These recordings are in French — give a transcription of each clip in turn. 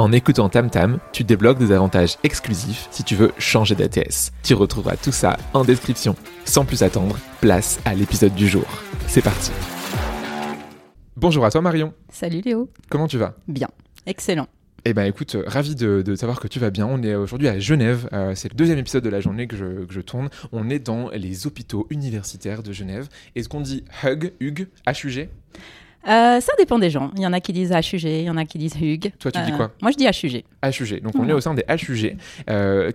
En écoutant TamTam, tu débloques des avantages exclusifs si tu veux changer d'ATS. Tu retrouveras tout ça en description. Sans plus attendre, place à l'épisode du jour. C'est parti. Bonjour à toi Marion. Salut Léo. Comment tu vas? Bien, excellent. Eh ben écoute, euh, ravi de, savoir que tu vas bien. On est aujourd'hui à Genève. Euh, c'est le deuxième épisode de la journée que je, que je, tourne. On est dans les hôpitaux universitaires de Genève. Est-ce qu'on dit hug, hug, HUG euh, ça dépend des gens. Il y en a qui disent HUG, il y en a qui disent HUG. Toi, tu dis quoi? Moi, je dis HUG. HUG. Donc, on est au sein des HUG.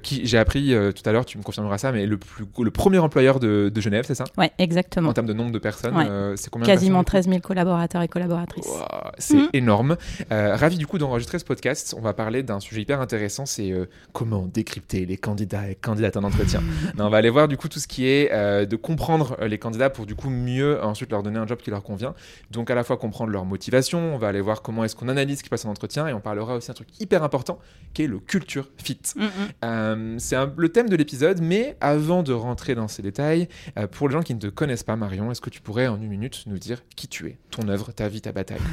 qui, j'ai appris tout à l'heure, tu me confirmeras ça, mais le, plus, le premier employeur de, Genève, c'est ça? Ouais, exactement. En termes de nombre de personnes, c'est combien Quasiment 13 000 collaborateurs et collaboratrices. c'est mmh. énorme. ravi du coup d'enregistrer ce podcast. On va parler d'un sujet hyper intéressant c'est comment décrypter les candidats et candidates en entretien. non, on va aller voir du coup tout ce qui est de comprendre les candidats pour du coup mieux ensuite leur donner un job qui leur convient. Donc, à la fois comprendre leur motivation, on va aller voir comment est-ce qu'on analyse ce qui passe en entretien et on parlera aussi d'un truc hyper important qui est le culture fit. Mm, mm. Euh, c'est le thème de l'épisode, mais avant de rentrer dans ces détails, euh, pour les gens qui ne te connaissent pas, Marion, est-ce que tu pourrais en une minute nous dire qui tu es, ton œuvre, ta vie, ta bataille?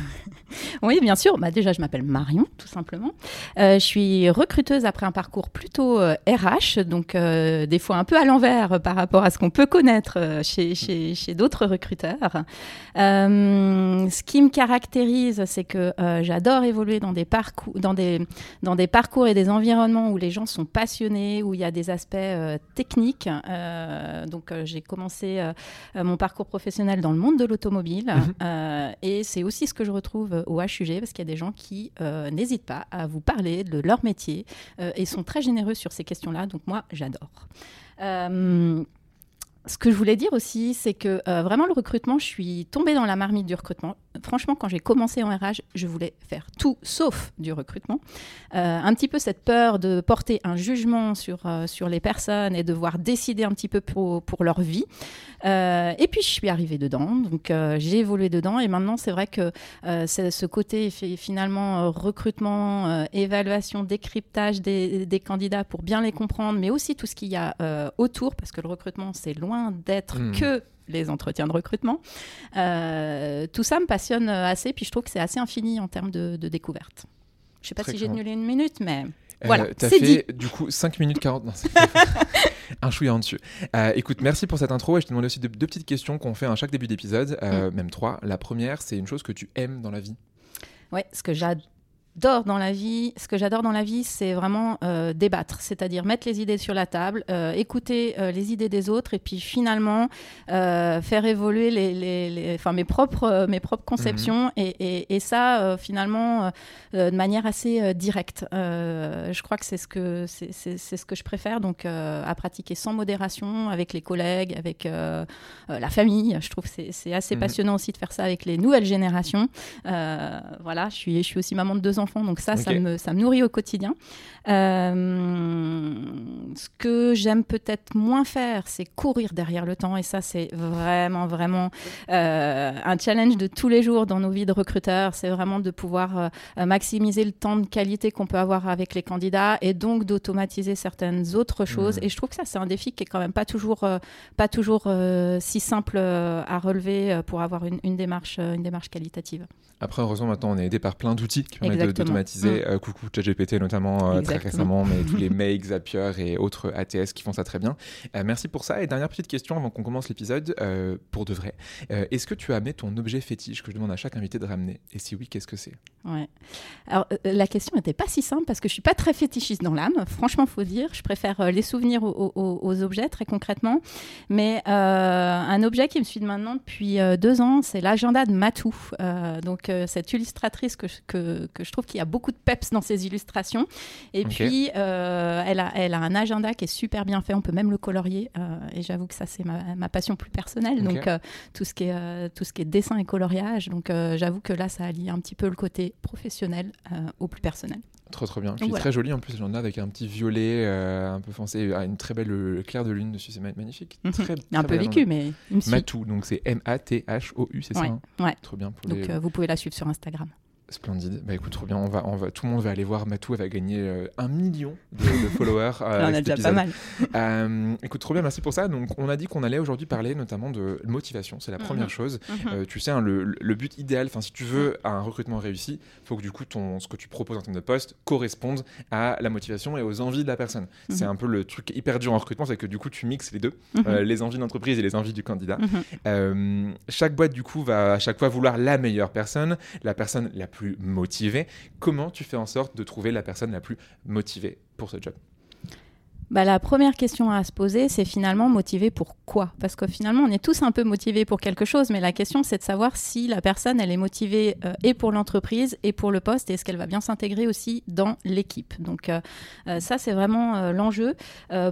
Oui, bien sûr. Bah, déjà, je m'appelle Marion, tout simplement. Euh, je suis recruteuse après un parcours plutôt RH, donc des fois un peu à l'envers par rapport à ce qu'on peut connaître chez, chez, chez d'autres recruteurs ce qui me caractérise, c'est que j'adore évoluer dans des, parcours, dans, des, dans des parcours et des environnements où les gens sont passionnés, où il y a des aspects euh, techniques. Euh, donc, j'ai commencé mon parcours professionnel dans le monde de l'automobile. Mhm. et c'est aussi ce que je retrouve au HUG, parce qu'il y a des gens qui n'hésitent pas à vous parler de leur métier et sont très généreux sur ces questions-là. Donc, moi, j'adore ce que je voulais dire aussi, c'est que euh, vraiment le recrutement, je suis tombée dans la marmite du recrutement. Franchement, quand j'ai commencé en RH, je voulais faire tout sauf du recrutement. Euh, un petit peu cette peur de porter un jugement sur, euh, sur les personnes et devoir décider un petit peu pour, pour leur vie. et puis je suis arrivée dedans, donc j'ai évolué dedans. Et maintenant, c'est vrai que ce côté finalement recrutement, évaluation, décryptage des, des, candidats pour bien les comprendre, mais aussi tout ce qu'il y a autour, parce que le recrutement, c'est loin d'être hmm. que les entretiens de recrutement. Euh, tout ça me passionne assez, puis je trouve que c'est assez infini en termes de, découverte. Je ne sais pas si j'ai tenu une minute, mais euh, voilà, c'est fait, dit. Du coup, 5 minutes 40. Non, un chouïa en dessus. Euh, écoute, merci pour cette intro. Et je te demandais aussi deux, petites questions qu'on fait à chaque début d'épisode, hmm. même trois. La première, c'est une chose que tu aimes dans la vie. Ouais, ce que j'adore j'adore dans la vie, ce que j'adore dans la vie, c'est vraiment euh, débattre, c'est-à-dire mettre les idées sur la table, euh, écouter euh, les idées des autres et puis finalement faire évoluer les, les, enfin, mes, propres, mes propres conceptions mhm. et, et, et, ça finalement de manière assez directe. je crois que c'est ce que c'est, ce que je préfère donc à pratiquer sans modération avec les collègues, avec la famille. Je trouve que c'est, assez mhm. passionnant aussi de faire ça avec les nouvelles générations. voilà, je suis je suis aussi maman de deux ans enfants, donc ça, ça, me, ça me nourrit au quotidien. Euh, ce que j'aime peut-être moins faire, c'est courir derrière le temps, et ça, c'est vraiment, vraiment euh, un challenge de tous les jours dans nos vies de recruteurs. C'est vraiment de pouvoir euh, maximiser le temps de qualité qu'on peut avoir avec les candidats, et donc d'automatiser certaines autres choses. Mmh. Et je trouve que ça, c'est un défi qui est quand même pas toujours, pas toujours si simple à relever pour avoir une, une, démarche, une démarche qualitative. Après, heureusement, maintenant, on est aidé par plein d'outils qui permettent d'automatiser. Mm. Euh, coucou ChatGPT notamment euh, très récemment, mais tous les Make, Zapier et autres ATS qui font ça très bien. Euh, merci pour ça. Et dernière petite question avant qu'on commence l'épisode, pour de vrai. Est-ce que tu as amené ton objet fétiche que je demande à chaque invité de ramener? Et si oui, qu'est-ce que c'est? Ouais. Alors, la question n'était pas si simple parce que je suis pas très fétichiste dans l'âme, franchement, faut dire. Je préfère les souvenirs aux, objets, très concrètement. Mais un objet qui me suit maintenant depuis deux ans, c'est l'agenda de Matou. donc, cette illustratrice que je, que, que je trouve trouve qu'il y a beaucoup de peps dans ses illustrations. Et puis, elle, a, elle a un agenda qui est super bien fait. On peut même le colorier. et j'avoue que ça, c'est ma, passion plus personnelle. Donc, tout, ce qui est, tout ce qui est dessin et coloriage. Donc, j'avoue que là, ça allie un petit peu le côté professionnel au plus personnel. Trop trop bien. Puis très joli en plus, j'en ai avec un petit violet un peu foncé, une très belle claire de lune dessus, c'est magnifique. Mhm. Très, un peu vécu, mais Matou, donc c'est M-A-T-H-O-U, c'est ça hein? Ouais. Trop bien. Pour donc vous pouvez la suivre sur Instagram. Splendide. Bah écoute, trop bien. On va, on va, tout le monde va aller voir. Matou, elle va gagner euh, un million de, followers. Euh, on a déjà pas mal. Euh, écoute, trop bien. Merci pour ça. Donc, on a dit qu'on allait aujourd'hui parler notamment de motivation. C'est la mhm. première chose. Mhm. tu sais, hein, le, but idéal, enfin, si tu veux un recrutement réussi, il faut que du coup, ton, ce que tu proposes en termes de poste corresponde à la motivation et aux envies de la personne. Mhm. C'est un peu le truc hyper dur en recrutement, c'est que du coup, tu mixes les deux, les envies d'entreprise et les envies du candidat. chaque boîte, du coup, va à chaque fois vouloir la meilleure personne, la personne la plus motivé. Comment tu fais en sorte de trouver la personne la plus motivée pour ce job? Bah, la première question à se poser, c'est finalement motivé pour quoi? Parce que finalement, on est tous un peu motivés pour quelque chose, mais la question, c'est de savoir si la personne, elle est motivée euh, et pour l'entreprise et pour le poste, et est-ce qu'elle va bien s'intégrer aussi dans l'équipe? Donc euh, euh, ça, c'est vraiment l'enjeu.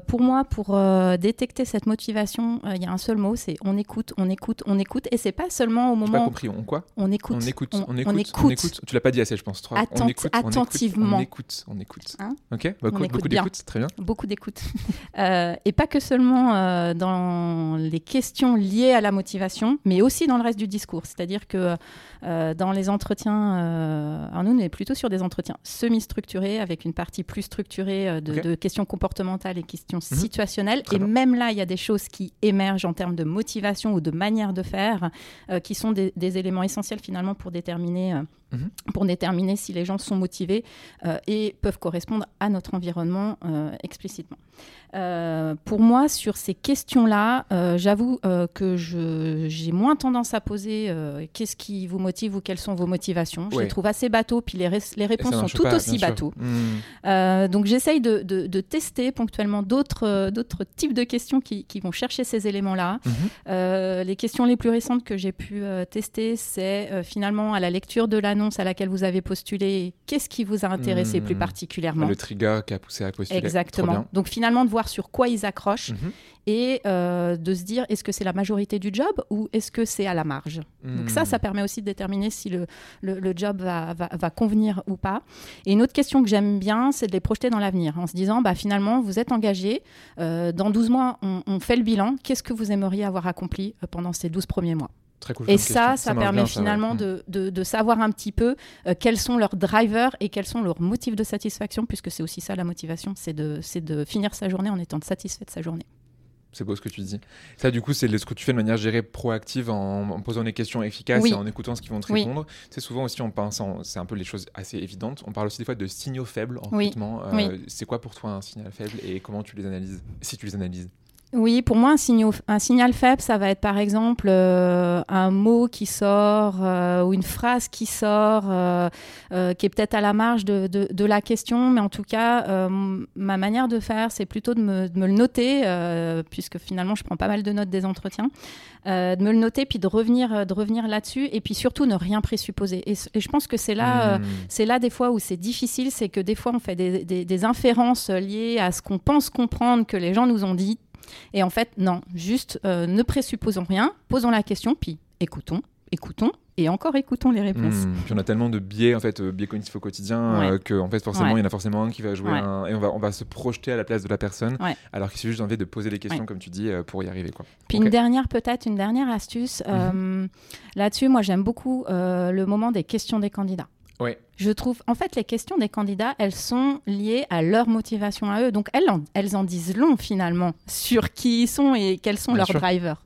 pour moi, pour détecter cette motivation, il y a un seul mot, c'est on écoute, on écoute, on écoute, et c'est pas seulement au moment. Pas compris. On quoi? On écoute. On écoute. On, écoute. On écoute. Tu l'as pas dit assez, je pense. Trois. on écoute, attentivement. On écoute. On écoute. Hein? Ok? Beaucoup, beaucoup d'écoute. Très bien. Beaucoup d'écoute. Euh, et pas que seulement euh, dans les questions liées à la motivation, mais aussi dans le reste du discours. C'est-à-dire que euh, dans les entretiens, alors nous, on est plutôt sur des entretiens semi-structurés, avec une partie plus structurée de, questions comportementales et questions mhm. situationnelles. et même là, il y a des choses qui émergent en termes de motivation ou de manière de faire, qui sont des, des, éléments essentiels finalement pour déterminer Mhm. pour déterminer si les gens sont motivés euh, et peuvent correspondre à notre environnement euh, explicitement. Euh, pour moi, sur ces questions-là, j'avoue que j'ai moins tendance à poser qu'est-ce qui vous motive ou quelles sont vos motivations. Je les trouve assez bateaux, puis les, les réponses sont tout aussi bateaux. Mhm. donc j'essaye de, de, tester ponctuellement d'autres types de questions qui, qui, vont chercher ces éléments-là. Mhm. les questions les plus récentes que j'ai pu tester, c'est finalement à la lecture de la à laquelle vous avez postulé, qu'est-ce qui vous a intéressé plus hmm. particulièrement Le trigger qui a poussé à postuler. Exactement. Donc finalement, de voir sur quoi ils accrochent mhm. et euh, de se dire est-ce que c'est la majorité du job ou est-ce que c'est à la marge? Donc ça, ça hmm. permet aussi de déterminer si le, le, job va, va, convenir ou pas. Et une autre question que j'aime bien, c'est de les projeter dans l'avenir en se disant bah, finalement, vous êtes engagé, euh, dans 12 mois, on, on fait le bilan, qu'est-ce que vous aimeriez avoir accompli euh, pendant ces 12 premiers mois? Et ça, ça, permet finalement de, de, savoir un petit peu euh, quels sont leurs drivers et quels sont leurs motifs de satisfaction, puisque c'est aussi ça la motivation, c'est de, de finir sa journée en étant satisfait de sa journée. C'est beau ce que tu dis. Ça, du coup, c'est ce que tu fais de manière gérée proactive en, posant des questions efficaces et en écoutant ce qu'ils vont te répondre. C'est souvent aussi, on pense, c'est un peu les choses assez évidentes. On parle aussi des fois de signaux faibles en recrutement. Euh, c'est quoi pour toi un signal faible et comment tu les analyses, si tu les analyses? Oui, pour moi, un, signal, un signal faible, ça va être par exemple euh, un mot qui sort euh, ou une phrase qui sort, euh, qui est peut-être à la marge de, de, la question, mais en tout cas, ma manière de faire, c'est plutôt de me, de me, le noter, puisque finalement, je prends pas mal de notes des entretiens, de me le noter, puis de revenir, de revenir là-dessus, et puis surtout ne rien présupposer. Et, je pense que c'est là, hmm. c'est là des fois où c'est difficile, c'est que des fois, on fait des, des, des inférences liées à ce qu'on pense comprendre que les gens nous ont dit et en fait, non, juste euh, ne présupposons rien, posons la question, puis écoutons, écoutons, et encore écoutons les réponses. Hmm, puis on a tellement de biais en fait, euh, biais cognitifs au quotidien euh, que en fait forcément il y en a forcément un qui va jouer un, et on va on va se projeter à la place de la personne alors qu'il suffit juste envie de poser des questions comme tu dis pour y arriver quoi. Puis une dernière peut-être une dernière astuce mhm. là-dessus moi j'aime beaucoup le moment des questions des candidats. Je trouve, en fait, les questions des candidats, elles sont liées à leur motivation à eux. Donc, elles en, elles en disent long, finalement, sur qui ils sont et quels sont leurs drivers.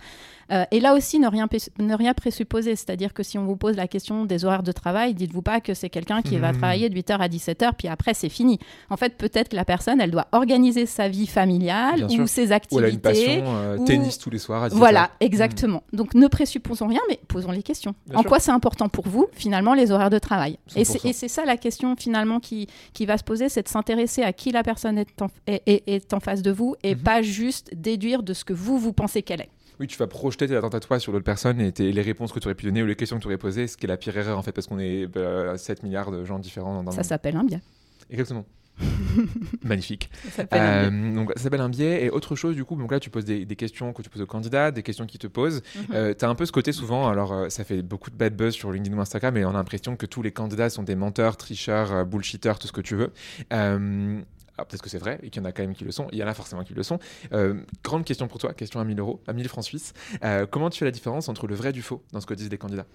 Euh, et là aussi, ne rien, ne rien présupposer. C'est-à-dire que si on vous pose la question des horaires de travail, dites-vous pas que c'est quelqu'un qui va mmh. travailler de 8h à 17h, puis après, c'est fini. En fait, peut-être que la personne, elle doit organiser sa vie familiale ou ses activités. Ou elle a une passion, euh, tennis tous les soirs à 17h. Voilà, exactement. Donc, ne présupposons rien, mais posons les questions. en quoi c'est important pour vous, finalement, les horaires de travail? Et c'est ça la question, finalement, qui, qui va se poser, c'est de s'intéresser à qui la personne est en, est, est, en face de vous et mmh. pas juste déduire de ce que vous, vous pensez qu'elle est. Oui, tu vas projeter tes attentes à toi sur d'autres personnes et les réponses que tu aurais pu donner ou les questions que tu aurais posées, ce qui est la pire erreur en fait, parce qu'on est 7 bah, milliards de gens différents dans Ça s'appelle un biais. Exactement. Magnifique. Ça s'appelle un biais. Euh, donc, ça s'appelle un biais. Et autre chose, du coup, donc là, tu poses des, questions que tu poses aux candidats, des questions qu'ils te posent. Mhm. Euh, tu as un peu ce côté souvent, alors euh, ça fait beaucoup de bad buzz sur LinkedIn ou Instagram, mais on a l'impression que tous les candidats sont des menteurs, tricheurs, bullshitters, tout ce que tu veux. Peut-être que c'est vrai et qu'il y en a quand même qui le sont. Il y en a forcément qui le sont. grande question pour toi, question à 1000 euros, à 1000 francs suisses. comment tu fais la différence entre le vrai et du faux dans ce que disent les candidats?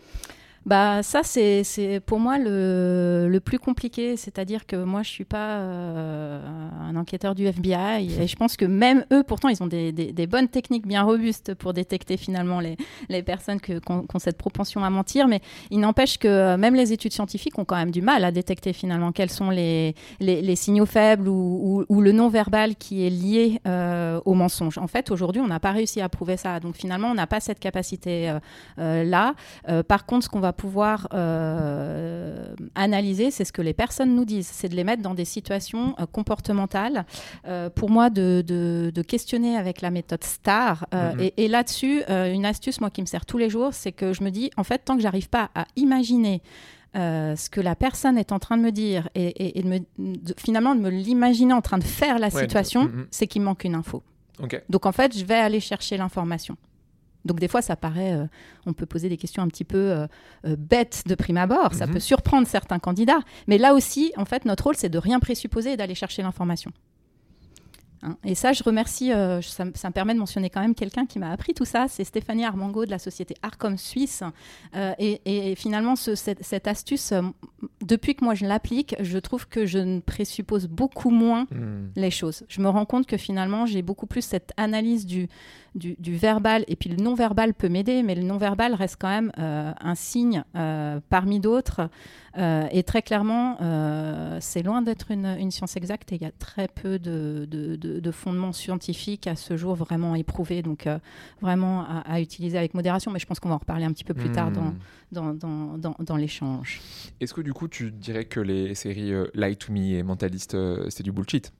Bah ça c'est pour moi le, le, plus compliqué, c'est-à-dire que moi je suis pas euh, un enquêteur du FBI et je pense que même eux pourtant ils ont des, des, bonnes techniques bien robustes pour détecter finalement les, les personnes qui ont cette propension à mentir, mais il n'empêche que euh, même les études scientifiques ont quand même du mal à détecter finalement quels sont les, les, signaux faibles ou, ou, le non-verbal qui est lié euh, au mensonge. En fait aujourd'hui on n'a pas réussi à prouver ça, donc finalement on n'a pas cette capacité là. par contre ce qu'on va pouvoir euh, analyser, c'est ce que les personnes nous disent, c'est de les mettre dans des situations euh, comportementales. Euh, pour moi, de, de, questionner avec la méthode STAR. Mm-hmm. Et, là-dessus, une astuce, moi, qui me sert tous les jours, c'est que je me dis, en fait, tant que j'arrive pas à imaginer ce que la personne est en train de me dire et, de finalement de me l'imaginer en train de faire la situation, mm-hmm. c'est qu'il manque une info. Donc en fait, je vais aller chercher l'information. Donc des fois, ça paraît, euh, on peut poser des questions un petit peu euh, euh, bêtes de prime abord, ça mhm. peut surprendre certains candidats, mais là aussi, en fait, notre rôle, c'est de rien présupposer et d'aller chercher l'information. Hein. Et ça, je remercie, ça, me permet de mentionner quand même quelqu'un qui m'a appris tout ça, c'est Stéphanie Armango de la société Arcom Suisse. Et, finalement, cette, astuce, depuis que moi je l'applique, je trouve que je ne présuppose beaucoup moins hmm. les choses. Je me rends compte que finalement, j'ai beaucoup plus cette analyse du, du, verbal, et puis le non-verbal peut m'aider, mais le non-verbal reste quand même euh, un signe euh, parmi d'autres. Euh, et très clairement, c'est loin d'être une, science exacte et il y a très peu de, fondements scientifiques à ce jour vraiment éprouvés, donc vraiment à, utiliser avec modération. Mais je pense qu'on va en reparler un petit peu plus tard dans, hmm. dans, dans, l'échange. Est-ce que du coup, tu dirais que les séries Lie to Me et Mentalist, c'est du bullshit?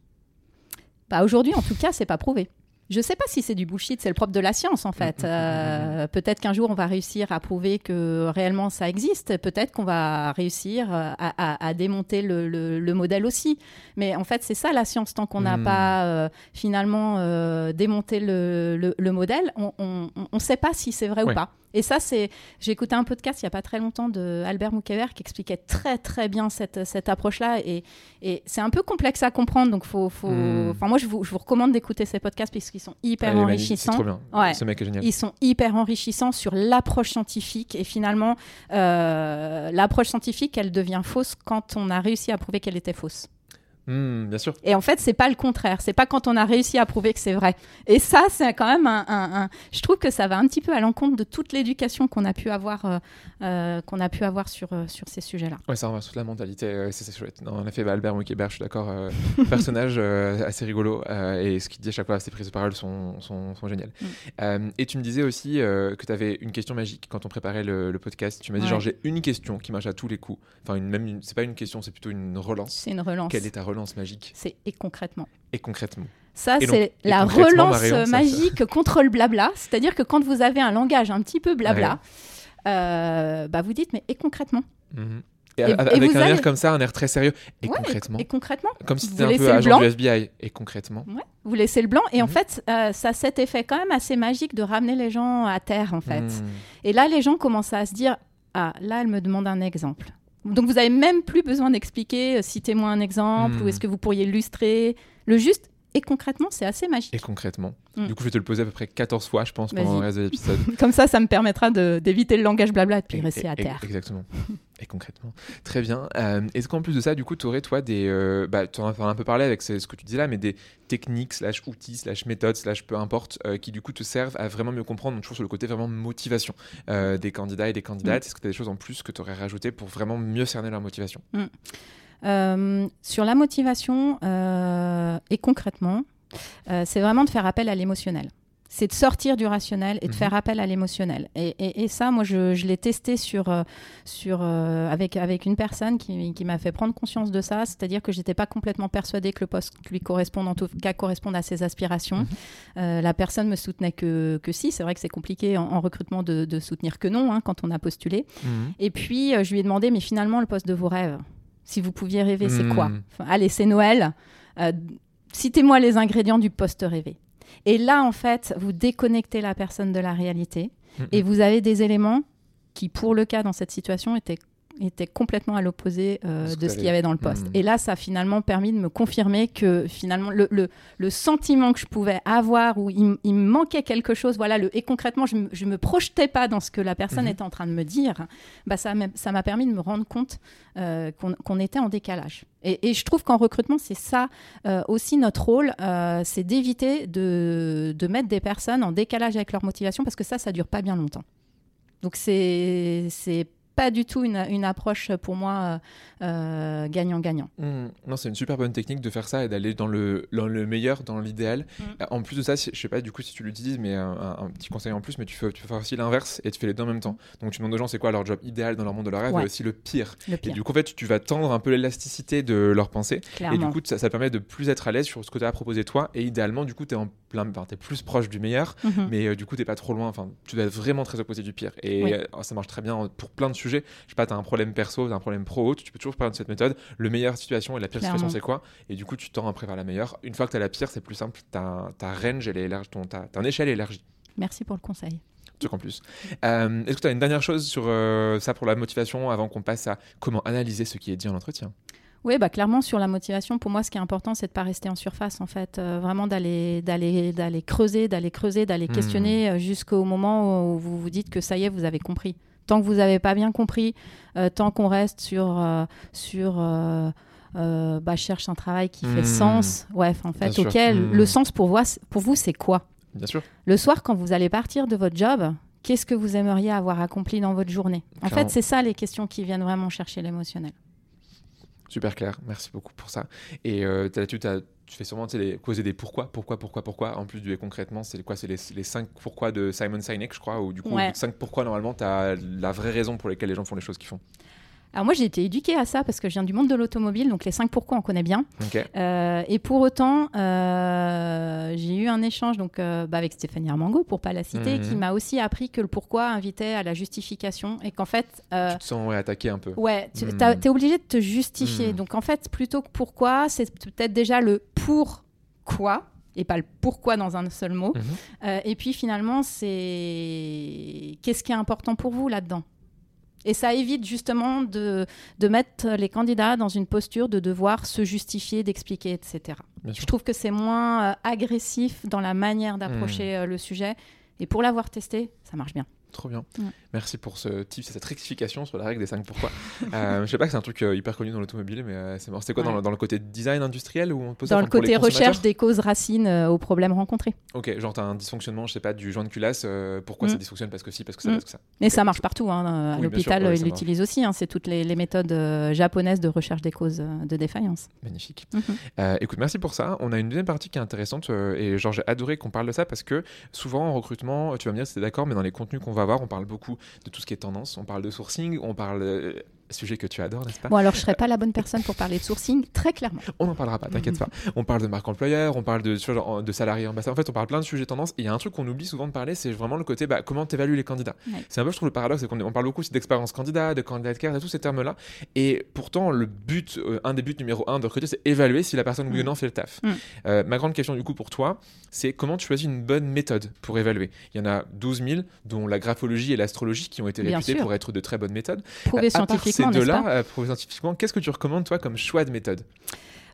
Bah Aujourd'hui, en tout cas, c'est pas prouvé. Je ne sais pas si c'est du bullshit, c'est le propre de la science en fait. Mm, mm, mm, euh, peut-être qu'un jour on va réussir à prouver que réellement ça existe. Peut-être qu'on va réussir euh, à, démonter le, modèle aussi. Mais en fait, c'est ça la science. Tant qu'on n'a pas euh, finalement démonté le, modèle, on ne sait pas si c'est vrai ou pas. Et ça, c'est. J'ai écouté un podcast il n'y a pas très longtemps de Albert Moukever qui expliquait très très bien cette, cette approche-là. Et, et c'est un peu complexe à comprendre. Donc, faut. faut... Hmm. Enfin, moi, je vous, je vous recommande d'écouter ces podcasts parce qu'ils sont hyper enrichissants. C'est trop bien. Ouais. Ce mec est génial. Ils sont hyper enrichissants sur l'approche scientifique. Et finalement, euh, l'approche scientifique, elle devient fausse quand on a réussi à prouver qu'elle était fausse. Hmm, bien sûr. Et en fait, c'est pas le contraire. C'est pas quand on a réussi à prouver que c'est vrai. Et ça, c'est quand même un, Je trouve que ça va un petit peu à l'encontre de toute l'éducation qu'on a pu avoir, euh, euh, qu'on a pu avoir sur euh, sur ces sujets-là. Ouais, ça renverse toute la mentalité. c'est chouette. En effet, bah, Albert Mouquébert, je suis d'accord. personnage assez rigolo et ce qu'il dit à chaque fois, ses prises de parole sont, sont, sont géniales. Mm. et tu me disais aussi que tu avais une question magique quand on préparait le, podcast. Tu m'as dit genre j'ai une question qui marche à tous les coups. Enfin, une, même c'est pas une question, c'est plutôt une relance. C'est une relance. Quelle est ta relance? Magique. C'est et concrètement. Et concrètement. Ça, c'est la relance magique contre le blabla. C'est-à-dire que quand vous avez un langage un petit peu blabla, euh, bah vous dites, mais et concrètement mhm. et, avec un air comme ça, un air très sérieux. Et concrètement. Et, concrètement. Comme si c'était un peu agent du FBI. Et concrètement. Vous laissez le blanc. Et en mhm. fait, euh, ça a cet effet quand même assez magique de ramener les gens à terre, en fait. Mhm. Et là, les gens commencent à se dire, ah, là, elle me demande un exemple. Donc vous avez même plus besoin d'expliquer, euh, citez-moi un exemple, ou hmm. est-ce que vous pourriez illustrer. Le juste, et concrètement, c'est assez magique. Et concrètement. Mm. Du coup, je vais te le poser à peu près 14 fois, je pense, pendant le reste de l'épisode. Comme ça, ça me permettra d'éviter le langage blabla et puis rester à terre. Exactement. et concrètement. Très bien. Euh, est-ce qu'en plus de ça, du coup, tu aurais, toi, des. Euh, bah, tu en as un peu parlé avec ce, que tu dis là, mais des techniques, slash outils, slash méthodes, slash peu importe, euh, qui du coup te servent à vraiment mieux comprendre, donc toujours sur le côté vraiment motivation des candidats et des candidates. Mm. Est-ce que tu as des choses en plus que tu aurais rajoutées pour vraiment mieux cerner leur motivation? Mm. Sur la motivation et concrètement, euh, c'est vraiment de faire appel à l'émotionnel. c'est de sortir du rationnel et de Mhm. faire appel à l'émotionnel. Et, et- et ça, moi, je, je l'ai testé sur, euh, sur, euh, avec, avec une personne qui, qui m'a fait prendre conscience de ça, c'est-à-dire que j'étais pas complètement persuadée que le poste lui corresponde, en tout cas corresponde à ses aspirations. Mhm. Euh, la personne me soutenait que, que si, c'est vrai que c'est compliqué en, en recrutement de, de soutenir que non hein, quand on a postulé. Mhm. Et puis, euh, je lui ai demandé, mais finalement, le poste de vos rêves, si vous pouviez rêver, c'est quoi Enfin, Allez, c'est Noël. Euh, Citez-moi les ingrédients du poste rêvé. Et là, en fait, vous déconnectez la personne de la réalité Mhm. et vous avez des éléments qui, pour le cas dans cette situation, étaient étaient complètement à l'opposé euh, de ce qu'il y avait dans le poste. Mhm. Et là, ça a finalement permis de me confirmer que finalement, le, le, le sentiment que je pouvais avoir, où il, me manquait quelque chose, voilà, le, et concrètement, je ne me projetais pas dans ce que la personne Mhm. était en train de me dire, bah, ça m'a permis de me rendre compte euh, qu'on était en décalage. Et, et je trouve qu'en recrutement, c'est ça euh, aussi notre rôle, c'est d'éviter de, de mettre des personnes en décalage avec leur motivation, parce que ça, ça dure pas bien longtemps. Donc c'est pas du tout une, une approche pour moi euh, euh, gagnant-gagnant. Mmh. Non, c'est une super bonne technique de faire ça et d'aller dans le, dans le meilleur, dans l'idéal. Mm. Euh, En plus de ça, si- je sais pas du coup si tu l'utilises, mais un, un- un petit conseil en plus, mais tu fais, tu faire aussi l'inverse et tu fais les deux en même temps. Donc tu demandes aux gens c'est quoi leur job idéal dans leur monde de leur rêve Ouais. et aussi le pire. Le Et pire, du coup, en fait, tu vas tendre un peu l'élasticité de leur pensée. clairement. Et du coup, ça, ça permet de plus être à l'aise sur ce que tu as proposé toi. Et idéalement, du coup, tu es, en plein, enfin, t'es plus proche du meilleur, Mhm. mais euh, du coup, tu pas trop loin. Enfin, tu dois être vraiment très opposé du pire. Et Oui. euh, ça marche très bien pour plein de sujets. Je sais pas, tu as un problème perso, tu as un problème pro, tu peux toujours parler de cette méthode. Le meilleure situation et la pire Clairement. situation, c'est quoi? Et du coup, tu tends après vers la meilleure. Une fois que tu as la pire, c'est plus simple. Ta, range, elle est élargie, ton, ta, ton échelle est élargie. Merci pour le conseil. Truc en plus. Euh, Est-ce que tu as une dernière chose sur euh, ça pour la motivation avant qu'on passe à comment analyser ce qui est dit en entretien? Oui, bah clairement sur la motivation, pour moi, ce qui est important, c'est de pas rester en surface, en fait, Euh, vraiment d'aller d'aller d'aller creuser, d'aller creuser, d'aller Hmm. questionner jusqu'au moment où vous vous dites que ça y est, vous avez compris. Tant que vous n'avez pas bien compris, euh, tant qu'on reste sur euh, sur euh, bah, cherche un travail qui fait Hmm. sens. Ouais, en fait, ok. Hmm. Le sens pour vous, pour vous, c'est quoi? Bien sûr. Le soir, quand vous allez partir de votre job, qu'est-ce que vous aimeriez avoir accompli dans votre journée? En Clairement. fait, c'est ça les questions qui viennent vraiment chercher l'émotionnel. Super clair, merci beaucoup pour ça. Et euh, là-dessus, tu fais sûrement les, causer des pourquoi, pourquoi, pourquoi, pourquoi. En plus du et concrètement, c'est quoi C'est les, les 5 pourquoi de Simon Sinek, je crois, ou du coup, Ouais. 5 pourquoi, normalement, tu as la vraie raison pour lesquelles les gens font les choses qu'ils font. Alors moi, j'ai été éduquée à ça parce que je viens du monde de l'automobile, donc les 5 pourquoi on connaît bien. Euh, et pour autant, euh, j'ai eu un échange donc, euh, bah, avec Stéphanie Armango, pour pas la citer, Mhm. qui m'a aussi appris que le pourquoi invitait à la justification et qu'en fait... Tu te sens ouais, attaqué un peu. Ouais, tu Hmm. es obligé de te justifier. Hmm. Donc en fait, plutôt que pourquoi, c'est peut-être déjà le pourquoi et pas le pourquoi dans un seul mot. Mhm. Et puis finalement, c'est qu'est-ce qui est important pour vous là-dedans? Et ça évite justement de, de mettre les candidats dans une posture de devoir se justifier, d'expliquer, etc. Je trouve que c'est moins euh, agressif dans la manière d'approcher Hmm. euh, le sujet. Et pour l'avoir testé, ça marche bien. Trop bien. Ouais. Merci pour ce tip, cette rectification sur la règle des 5 pourquoi. euh, je sais pas que c'est un truc euh, hyper connu dans l'automobile, mais euh, c'est marrant. C'était quoi dans, le, dans le côté design industriel ou on pose ça, Dans le côté recherche des causes racines euh, aux problèmes rencontrés. Ok, genre t'as un dysfonctionnement, je sais pas, du joint de culasse, pourquoi Mm. ça dysfonctionne? Parce que si, parce que ça, Mm. parce que ça. Mais ça marche partout. hein. À Oui, l'hôpital, ouais, ils l'utilisent aussi. hein. C'est toutes les, les méthodes japonaises de recherche des causes de défaillance. Magnifique. Mhm. Euh, écoute, merci pour ça. On a une deuxième partie qui est intéressante et genre j'ai adoré qu'on parle de ça parce que souvent en recrutement, tu vas me dire si t'es d'accord, mais dans les contenus qu'on on parle beaucoup de tout ce qui est tendance, on parle de sourcing, on parle euh, sujet que tu adores, n'est-ce pas Bon, alors je serais pas la bonne personne pour parler de sourcing, très clairement. On n'en parlera pas, t'inquiète pas. On parle de marque employeur, on parle de, vois, de salariés ambassadeurs. En fait, on parle plein de sujets tendance. Et il y a un truc qu'on oublie souvent de parler, c'est vraiment le côté bah, comment tu évalues les candidats. Ouais. C'est un peu, je trouve, le paradoxe, c'est qu'on on parle beaucoup aussi d'expérience candidat, de candidat de care, de tous ces termes-là. Et pourtant, le but, euh, un des buts numéro un de recruter, c'est évaluer si la personne oui ou Mm. non fait le taf. Mm. Euh, ma grande question, du coup, pour toi, c'est comment tu choisis une bonne méthode pour évaluer? Il y en a 12 000, dont la graphologie et l'astrologie, qui ont été Bien réputées sûr. pour être de très bonnes méthodes. Prouvé part scientifiquement, ces deux-là, pas euh, prouvé scientifiquement, qu'est-ce que tu recommandes, toi, comme choix de méthode?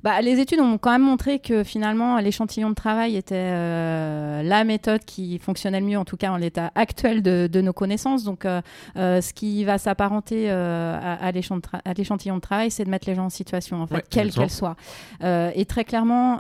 Bah, Les études ont quand même montré que finalement, l'échantillon de travail était euh, la méthode qui fonctionnait le mieux, en tout cas en l'état actuel de, de nos connaissances. Donc, euh, euh, ce qui va s'apparenter à, à l'échant- à l'échantillon de travail, c'est de mettre les gens en situation, en fait, Ouais, quelle qu'elle soit. Et très clairement,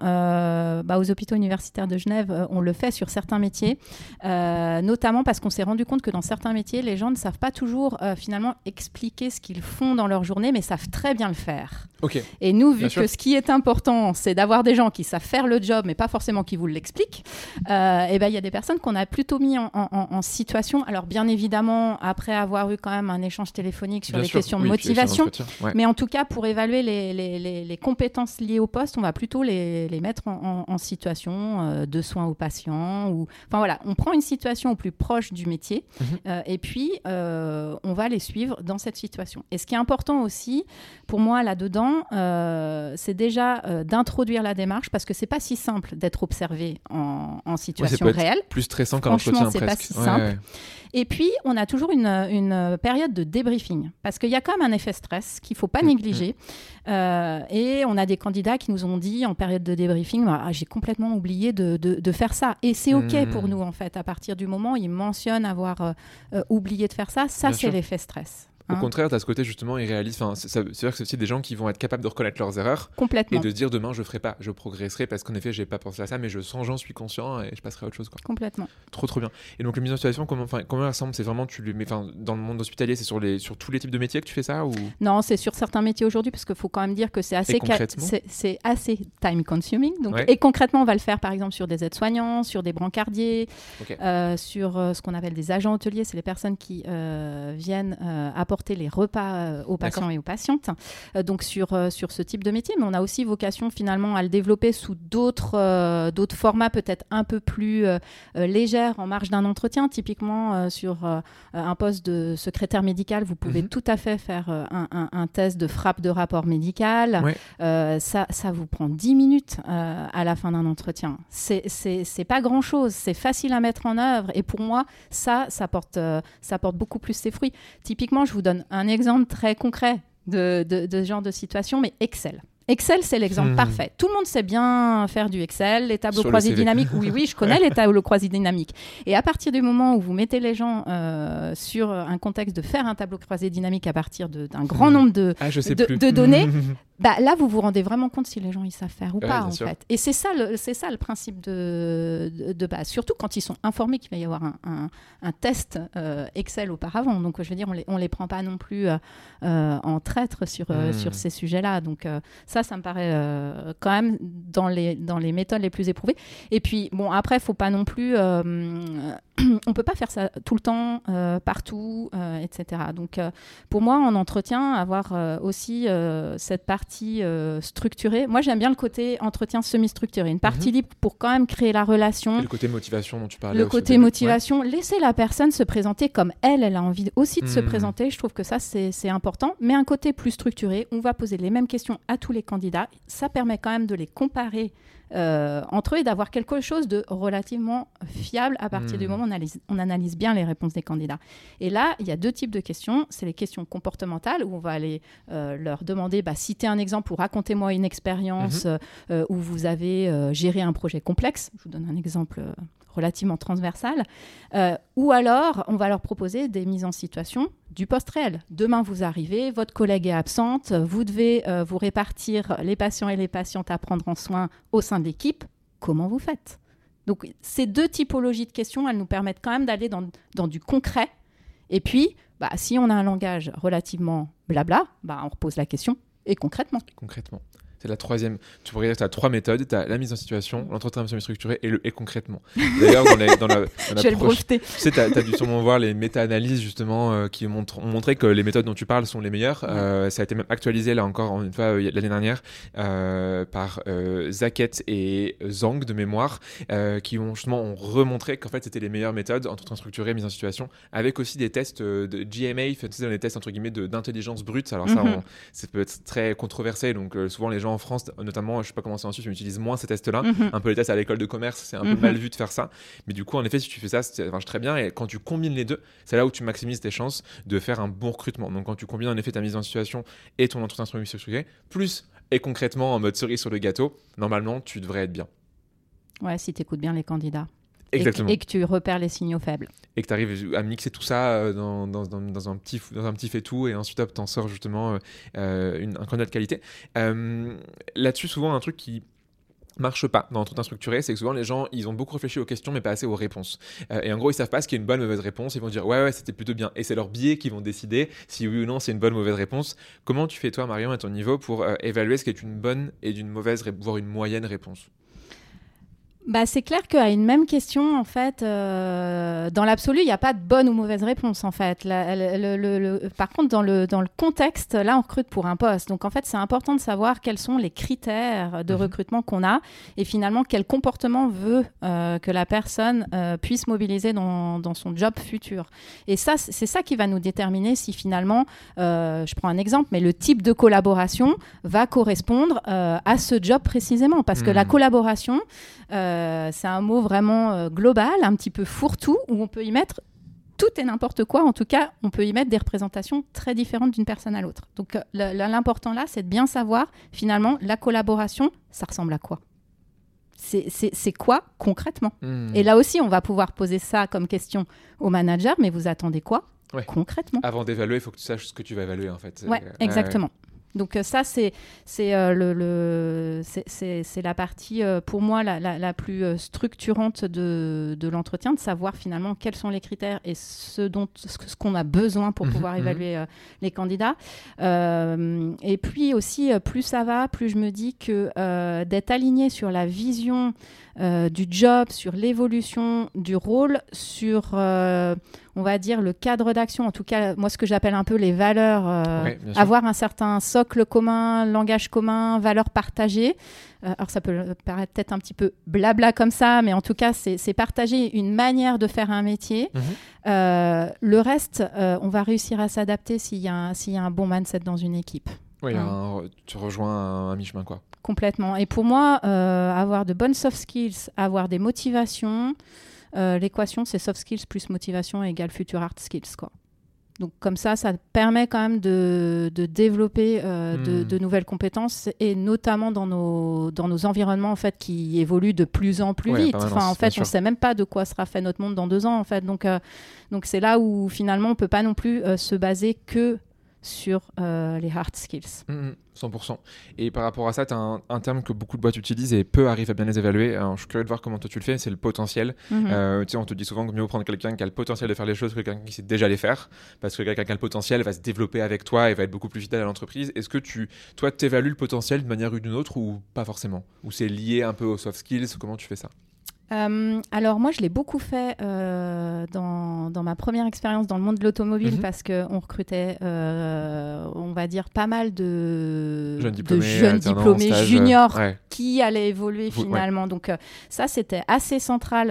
bah, aux hôpitaux universitaires de Genève, on le fait sur certains métiers, notamment parce qu'on s'est rendu compte que dans certains métiers, les gens ne savent pas toujours finalement expliquer ce qu'ils font dans leur journée, mais savent très bien le faire. Ok. Et nous, Bien vu sûr. que ce qui est important, c'est d'avoir des gens qui savent faire le job, mais pas forcément qui vous l'expliquent, euh, et ben il y a des personnes qu'on a plutôt mis en, situation. Alors bien évidemment, après avoir eu quand même un échange téléphonique sur les questions de motivation, mais en tout cas pour évaluer les, les, compétences liées au poste, on va plutôt les, mettre en, situation euh, de soins aux patients ou, enfin voilà, on prend une situation au plus proche du métier mhm. euh, et puis on va les suivre dans cette situation. Et ce qui est important aussi pour moi là-dedans, c'est déjà d'introduire la démarche parce que c'est pas si simple d'être observé en, situation réelle. Plus stressant qu'un entretien c'est pas si simple. Et puis, on a toujours une, période de débriefing parce qu'il y a quand même un effet stress qu'il faut pas mm, négliger. Mm. Euh, et on a des candidats qui nous ont dit en période de débriefing, bah, j'ai complètement oublié de, faire ça. Et c'est OK mm. pour nous, en fait, à partir du moment où ils mentionnent avoir euh, euh, oublié de faire ça. Ça, c'est l'effet stress. Au hein. contraire, tu as ce côté justement irréaliste. Enfin, c'est-à-dire que c'est aussi des gens qui vont être capables de reconnaître leurs erreurs. Complètement. Et de dire demain, je ferai pas, je progresserai parce qu'en effet, j'ai pas pensé à ça, mais je sens, j'en suis conscient et je passerai à autre chose. Quoi. Complètement. Trop, trop bien. Et donc, le mise en situation, comment, comment elle ressemble? C'est vraiment, tu le mets, dans le monde hospitalier, c'est sur, les, sur tous les types de métiers que tu fais ça ou... Non, c'est sur certains métiers aujourd'hui parce qu'il faut quand même dire que c'est assez, c'est assez time consuming. Donc, Et concrètement, on va le faire par exemple sur des aides-soignants, sur des brancardiers, euh, sur euh, ce qu'on appelle des agents hôteliers. C'est les personnes qui euh, viennent apporter les repas euh, aux patients et aux patientes. Euh, donc sur, euh, sur ce type de métier, mais on a aussi vocation finalement à le développer sous d'autres d'autres formats peut-être un peu plus légères en marge d'un entretien. Typiquement sur un poste de secrétaire médical, vous pouvez mhm. tout à fait faire un, un, test de frappe de rapport médical. ça, ça vous prend 10 minutes à la fin d'un entretien. C'est pas grand-chose, c'est facile à mettre en œuvre et pour moi, ça, ça porte, ça porte beaucoup plus ses fruits. Typiquement, je vous donne un exemple très concret de, de, de ce genre de situation, mais Excel. Excel, c'est l'exemple hmm. parfait. Tout le monde sait bien faire du Excel, les tableaux croisés dynamiques. Oui, oui, je connais les tableaux croisés dynamiques. Et à partir du moment où vous mettez les gens euh, sur un contexte de faire un tableau croisé dynamique à partir d'un grand hmm. nombre de, ah, de, données, bah, là, vous vous rendez vraiment compte si les gens ils savent faire ou pas, en fait. Et c'est ça, le, c'est ça le principe de, de, base. Surtout quand ils sont informés qu'il va y avoir un, un, test euh, Excel auparavant. Donc, je veux dire, on les, on les prend pas non plus euh, en traître sur, sur hmm. ces sujets-là. Donc, ça, ça me paraît euh, quand même dans les, dans les méthodes les plus éprouvées. Et puis, bon, après, il faut pas non plus. Euh, on peut pas faire ça tout le temps, euh, partout, etc. Donc, pour moi, en entretien, avoir aussi cette partie structurée. Moi, j'aime bien le côté entretien semi-structuré. Une partie mhm. libre pour quand même créer la relation. le côté motivation dont tu parlais. Le côté motivation. Laisser la personne se présenter comme elle, elle a envie aussi de se mhm. présenter. Je trouve que ça, c'est important. Mais un côté plus structuré, on va poser les mêmes questions à tous les candidats, ça permet quand même de les comparer euh, entre eux et d'avoir quelque chose de relativement fiable à partir du hmm. moment où on analyse, on analyse, bien les réponses des candidats. Et là, il y a deux types de questions. C'est les questions comportementales où on va aller euh, leur demander, bah, citez un exemple ou racontez-moi une expérience mhm. euh, où vous avez géré un projet complexe. Je vous donne un exemple relativement transversal. ou alors, on va leur proposer des mises en situation du poste réel. Demain, vous arrivez, votre collègue est absente, vous devez euh, vous répartir les patients et les patientes à prendre en soin au sein de l'équipe. Comment vous faites? Donc, ces deux typologies de questions, elles nous permettent quand même d'aller dans, dans, du concret. Et puis, bah, si on a un langage relativement blabla, bah, on repose la question et concrètement. Concrètement. C'est la troisième. Tu pourrais dire que tu as trois méthodes. Tu as la mise en situation, l'entretien semi-structuré et le et concrètement. D'ailleurs, dans, la, dans la vais le tu sais, tu as, dû sûrement voir les méta-analyses justement euh, qui montrent, ont montré que les méthodes dont tu parles sont les meilleures. Euh, ça a été même actualisé là encore une fois euh, l'année dernière par Zaket et Zhang de mémoire qui ont justement ont remontré qu'en fait c'était les meilleures méthodes, entretien structuré, mise en situation, avec aussi des tests de GMA, tu sais, des tests entre guillemets d'intelligence brute. Alors ça, mhm. ça peut être très controversé, donc souvent les gens en France, notamment, je sais pas comment c'est en Suisse, mais utilise moins ces tests-là. Mhm. Un peu les tests à l'école de commerce, c'est un peu mhm. mal vu de faire ça. Mais du coup, en effet, si tu fais ça, ça marche très bien. Et quand tu combines les deux, c'est là où tu maximises tes chances de faire un bon recrutement. Donc, quand tu combines en effet ta mise en situation et ton entretien sur structuré, plus et concrètement en mode cerise sur le gâteau, normalement, tu devrais être bien. Ouais, si tu écoutes bien les candidats. Exactement. Et, que tu repères les signaux faibles. Et que tu arrives à mixer tout ça euh, dans, dans, dans, un, petit, dans un petit fait tout, et ensuite, tu en sors justement euh, une, un candidat de qualité. Euh, là-dessus, souvent, un truc qui marche pas dans l'entretien structuré, c'est que souvent les gens, ils ont beaucoup réfléchi aux questions mais pas assez aux réponses. Euh, et en gros, ils savent pas ce qui est une bonne ou mauvaise réponse, ils vont dire ouais ouais, c'était plutôt bien et c'est leur biais qui vont décider si oui ou non c'est une bonne ou mauvaise réponse. Comment tu fais toi Marion à ton niveau pour euh, évaluer ce qui est une bonne et d'une mauvaise voire une moyenne réponse? Bah, c'est clair qu'à une même question, en fait, euh, dans l'absolu, il n'y a pas de bonne ou mauvaise réponse, en fait. le, par contre, dans le, dans le contexte, là, on recrute pour un poste. Donc, en fait, c'est important de savoir quels sont les critères de mhm. recrutement qu'on a et finalement, quel comportement veut euh, que la personne euh, puisse mobiliser dans, dans, son job futur. Et ça, c'est ça qui va nous déterminer si finalement, je prends un exemple, mais le type de collaboration va correspondre à ce job précisément. Parce que la mhm. collaboration, euh, c'est un mot vraiment euh, global, un petit peu fourre-tout, où on peut y mettre tout et n'importe quoi. En tout cas, on peut y mettre des représentations très différentes d'une personne à l'autre. Donc euh, l'important là, c'est de bien savoir finalement la collaboration, ça ressemble à quoi? C'est quoi concrètement? Hmm. Et là aussi, on va pouvoir poser ça comme question au manager, mais vous attendez quoi? Concrètement Avant d'évaluer, il faut que tu saches ce que tu vas évaluer en fait. Ouais, exactement. Donc euh, ça, c'est euh, le, c'est la partie, euh, pour moi, la, plus structurante de, l'entretien, de savoir finalement quels sont les critères et ce dont ce qu'on a besoin pour mhm, pouvoir mhm. évaluer les candidats. et puis aussi, plus ça va, plus je me dis que d'être aligné sur la vision du job, sur l'évolution du rôle, sur on va dire, le cadre d'action, en tout cas, moi, ce que j'appelle un peu les valeurs, euh, avoir un certain socle commun, langage commun, valeurs partagées. Euh, alors, ça peut paraître peut-être un petit peu blabla comme ça, mais en tout cas, c'est partager une manière de faire un métier. Mhm. Euh, le reste, on va réussir à s'adapter s'il y, y, a un bon mindset dans une équipe. Oui, tu rejoins un, mi-chemin, quoi. Complètement. Et pour moi, avoir de bonnes soft skills, avoir des motivations, euh, l'équation, c'est soft skills plus motivation égale future hard skills. Quoi. Donc comme ça, ça permet quand même de, développer euh, hmm. de, nouvelles compétences et notamment dans nos, dans nos environnements en fait qui évoluent de plus en plus vite. Enfin, en fait, on ne sait même pas de quoi sera fait notre monde dans deux ans en fait. Donc euh, donc c'est là où finalement on peut pas non plus se baser que sur euh, les hard skills. 100%. Mmh, et par rapport à ça, tu as un, terme que beaucoup de boîtes utilisent et peu arrivent à bien les évaluer. je suis curieux de voir comment toi tu le fais, c'est le potentiel. Mmh. Euh, on te dit souvent qu'il mieux prendre quelqu'un qui a le potentiel de faire les choses que quelqu'un qui sait déjà les faire, parce que quelqu'un qui a le potentiel va se développer avec toi et va être beaucoup plus fidèle à l'entreprise. Est-ce que tu, toi, tu évalues le potentiel d'une manière ou d'une autre ou pas forcément? Ou c'est lié un peu aux soft skills? Comment tu fais ça? Euh, alors moi, je l'ai beaucoup fait euh, dans, dans, ma première expérience dans le monde de l'automobile mhm. parce qu'on recrutait, euh, on va dire, pas mal de jeunes diplômés, juniors qui allaient évoluer finalement. Donc ça, c'était assez central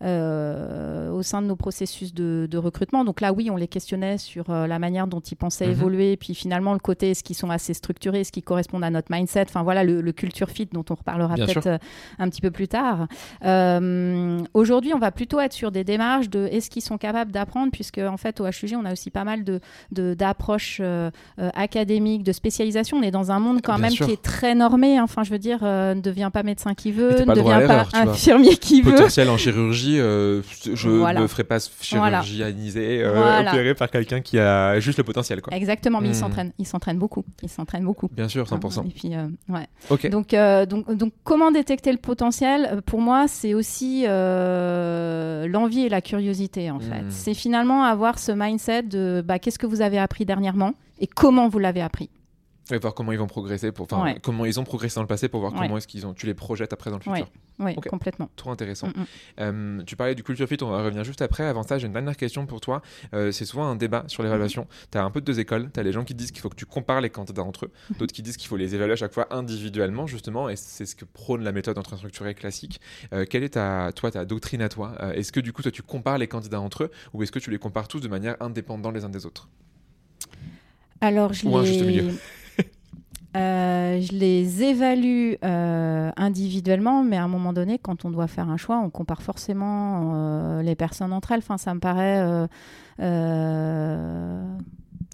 au sein de nos processus de, de, recrutement. Donc là, oui, on les questionnait sur la manière dont ils pensaient mhm. évoluer, et puis finalement le côté, est-ce qu'ils sont assez structurés, est-ce qu'ils correspondent à notre mindset? Enfin voilà, le, culture fit dont on reparlera peut-être un petit peu plus tard. Euh, aujourd'hui, on va plutôt être sur des démarches de est-ce qu'ils sont capables d'apprendre, puisque en fait au HUG, on a aussi pas mal de, d'approches euh, euh, académiques, de spécialisation. On est dans un monde quand même qui est très normé. Hein. Enfin, je veux dire, ne devient pas médecin qui veut, ne devient pas infirmier qui veut. Potentiel en chirurgie, je ne ferai pas chirurgie voilà. opérée par quelqu'un qui a juste le potentiel. Quoi. Exactement, mais il hmm. s'entraîne, il s'entraîne beaucoup. Il s'entraîne beaucoup. Bien sûr, 100%. et puis, ouais. Donc, donc, donc, comment détecter le potentiel? Pour moi, c'est aussi euh, l'envie et la curiosité, en fait. Hmm. C'est finalement avoir ce mindset de bah, qu'est-ce que vous avez appris dernièrement et comment vous l'avez appris. Et voir comment ils vont progresser, pour, comment ils ont progressé dans le passé pour voir comment est-ce qu'ils ont, tu les projettes après dans le futur. Oui, complètement. Trop intéressant. Mm, mm. Euh, tu parlais du culture fit, on va revenir juste après. Avant ça, j'ai une dernière question pour toi. Euh, c'est souvent un débat sur l'évaluation. Mm-hmm. Tu as un peu de deux écoles. Tu as les gens qui disent qu'il faut que tu compares les candidats entre eux, mm-hmm. d'autres qui disent qu'il faut les évaluer à chaque fois individuellement, justement, et c'est ce que prône la méthode entre structurée classique. Euh, quelle est ta, toi, ta doctrine à toi? Est-ce que du coup, toi, tu compares les candidats entre eux ou est-ce que tu les compares tous de manière indépendante les uns des autres? Alors, je les... Euh, je les évalue euh, individuellement, mais à un moment donné, quand on doit faire un choix, on compare forcément euh, les personnes entre elles. Enfin, ça me paraît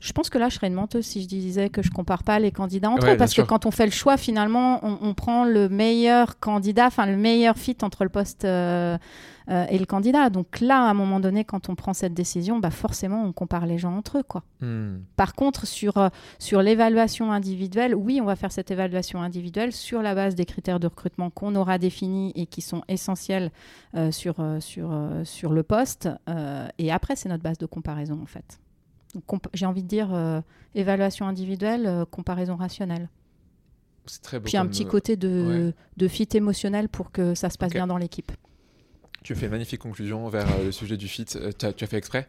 Je pense que là, je serais une menteuse si je disais que je compare pas les candidats entre Ouais, eux, parce que quand on fait le choix, finalement, on, on prend le meilleur candidat, enfin le meilleur fit entre le poste euh, euh, et le candidat. Donc là, à un moment donné, quand on prend cette décision, bah forcément, on compare les gens entre eux, quoi. Hmm. Par contre, sur, euh, sur l'évaluation individuelle, oui, on va faire cette évaluation individuelle sur la base des critères de recrutement qu'on aura définis et qui sont essentiels sur, sur, sur le poste. Et après, c'est notre base de comparaison, en fait. J'ai envie de dire euh, évaluation individuelle, euh, comparaison rationnelle. C'est très beau. Puis un petit euh, côté de, ouais. de fit émotionnel pour que ça se passe bien dans l'équipe. Tu fais une magnifique conclusion vers euh, le sujet du fit. Euh, tu as- tu as fait exprès?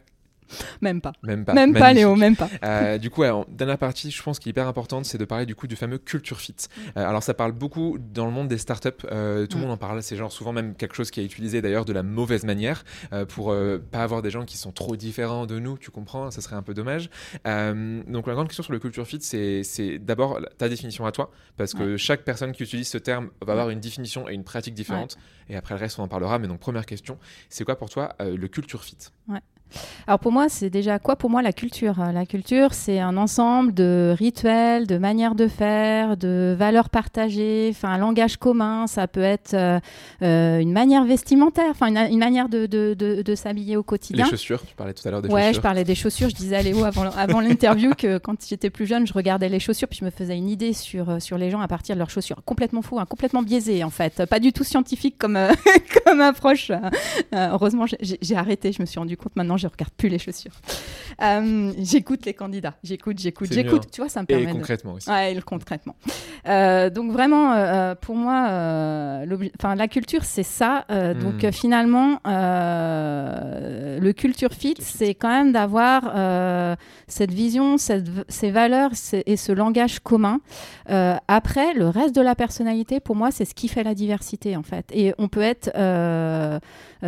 Même pas. Même pas. même pas. Léo, même pas. Euh, du coup, ouais, en dernière partie, je pense qu'il est hyper importante, c'est de parler du coup du fameux culture fit. Euh, alors, ça parle beaucoup dans le monde des startups. Euh, tout le Mm. monde en parle. C'est genre souvent même quelque chose qui est utilisé d'ailleurs de la mauvaise manière pour pas avoir des gens qui sont trop différents de nous. Tu comprends Ça serait un peu dommage. Donc, la grande question sur le culture fit, c'est d'abord ta définition à toi, parce que chaque personne qui utilise ce terme va avoir une définition et une pratique différente. Et après le reste, on en parlera. Mais donc, première question, c'est quoi pour toi le culture fit? Alors pour moi, c'est déjà quoi pour moi la culture Euh, La culture, c'est un ensemble de rituels, de manières de faire, de valeurs partagées, enfin un langage commun. Ça peut être euh, euh, une manière vestimentaire, enfin une, une manière de, de, de- de s'habiller au Les quotidien. chaussures, tu parlais tout à l'heure des Ouais, je chaussures. parlais des chaussures. Je disais à Léo avant, avant l'interview que quand j'étais plus jeune, je regardais les chaussures puis je me faisais une idée sur, euh, sur les gens à partir de leurs chaussures. Complètement fou, hein, complètement biaisé en fait. Pas du tout scientifique comme, euh, comme approche. Euh, heureusement, j'ai arrêté. Je me suis rendu compte maintenant, je regarde plus les chaussures. Euh, j'écoute les candidats. J'écoute, j'écoute, j'écoute. hein. Tu vois, ça me Et permet de... concrètement aussi. Ouais, et le concrètement. Euh, donc vraiment, euh, pour moi, enfin la culture, c'est ça. Euh, Donc finalement, le culture fit, c'est quand même d'avoir cette vision, cette ces valeurs et ce langage commun. Après, le reste de la personnalité, pour moi, c'est ce qui fait la diversité en fait. Et on peut être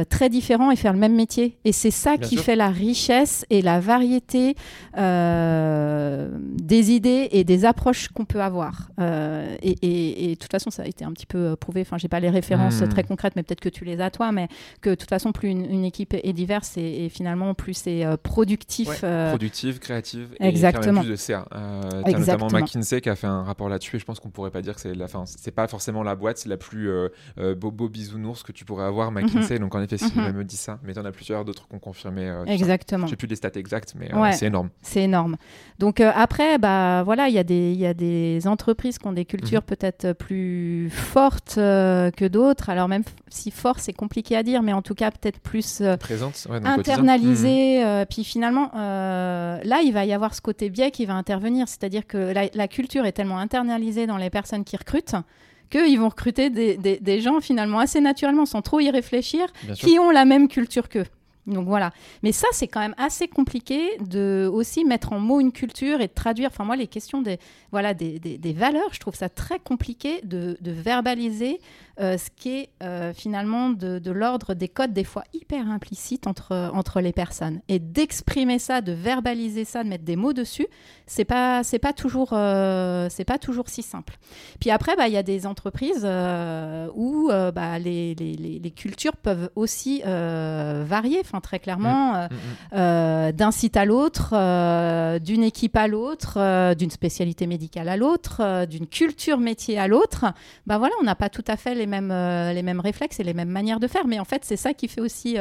très différent et faire le même métier. Et c'est ça Bien qui sûr. Fait la richesse et la variété euh, des idées et des approches qu'on peut avoir. Euh, et, et- et de toute façon, ça a été un petit peu euh, prouvé. Enfin, j'ai pas les références Hmm. très concrètes, mais peut-être que tu les as toi. Mais que de toute façon, plus une, une équipe est diverse et, et finalement plus c'est productif. Ouais, euh, productive, créative et Exactement. a plus de CA. T'as notamment Exactement. McKinsey qui a fait un rapport là-dessus et je pense qu'on pourrait pas dire que c'est la fin. C'est pas forcément la boîte la plus bobo bisounours que tu pourrais avoir McKinsey. Donc en effet, si Mhm. elle me dit ça, mais t'en as plusieurs d'autres qui ont confirmé. Euh. Exactement. J'ai plus les stats exactes, mais euh, Ouais. c'est énorme. C'est énorme. Donc euh, après, bah voilà, il y, a des- y a des entreprises qui ont des cultures Mhm. peut-être plus fortes que d'autres. Alors même si fort, c'est compliqué à dire, mais en tout cas peut-être plus Présente ouais, dans le quotidien. internalisé. euh, puis finalement, là, il va y avoir ce côté biais qui va intervenir. C'est-à-dire que la, la culture est tellement internalisée dans les personnes qui recrutent qu'ils vont recruter des, des- des gens finalement assez naturellement, sans trop y réfléchir, Mhm, qui ont la même culture qu'eux. Donc voilà. Mais ça, c'est quand même assez compliqué de aussi mettre en mots une culture et de traduire. Enfin, moi, les questions des, voilà, des, des- valeurs, je trouve ça très compliqué de, verbaliser euh, ce qui est euh, finalement de, l'ordre des codes, des fois hyper implicites entre, entre les personnes. Et d'exprimer ça, de verbaliser ça, de mettre des mots dessus, c'est pas, c'est pas, toujours, euh, c'est pas toujours si simple. Puis après, bah, il y a des entreprises où bah, les, les, les- cultures peuvent aussi varier, très clairement, euh, Mm, mm. euh, d'un site à l'autre, euh, d'une équipe à l'autre, d'une spécialité médicale à l'autre, d'une culture métier à l'autre. Bah voilà, on n'a pas tout à fait les mêmes, les mêmes réflexes et les mêmes manières de faire. Mais en fait, c'est ça qui fait aussi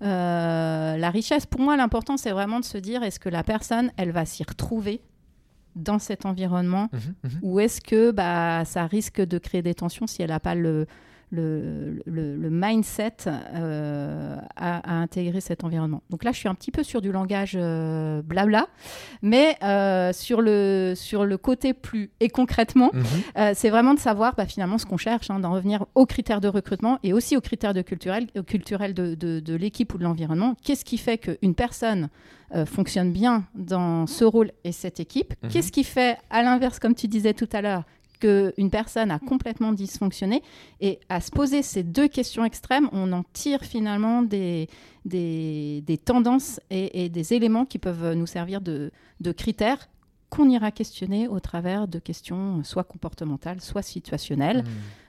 la richesse. Pour moi, l'important, c'est vraiment de se dire est-ce que la personne, elle va s'y retrouver dans cet environnement Mhm, mhm. ou est-ce que bah, ça risque de créer des tensions si elle n'a pas le, le, le- le mindset euh, à, à intégrer cet environnement Donc là, je suis un petit peu sur du langage euh, blabla, mais euh, sur, le, sur le côté plus et concrètement, Mhm. euh, c'est vraiment de savoir bah, finalement ce qu'on cherche, hein, d'en revenir aux critères de recrutement et aussi aux critères de culturel, euh, culturel de, de- de l'équipe ou de l'environnement. Qu'est-ce qui fait qu'une personne euh, fonctionne bien dans ce rôle et cette équipe? Mhm. Qu'est-ce qui fait, à l'inverse, comme tu disais tout à l'heure, qu'une personne a complètement dysfonctionné Et à se poser ces deux questions extrêmes, on en tire finalement des, des, des tendances et, des éléments qui peuvent nous servir de, de critères qu'on ira questionner au travers de questions euh, soit comportementales, soit situationnelles. Mm.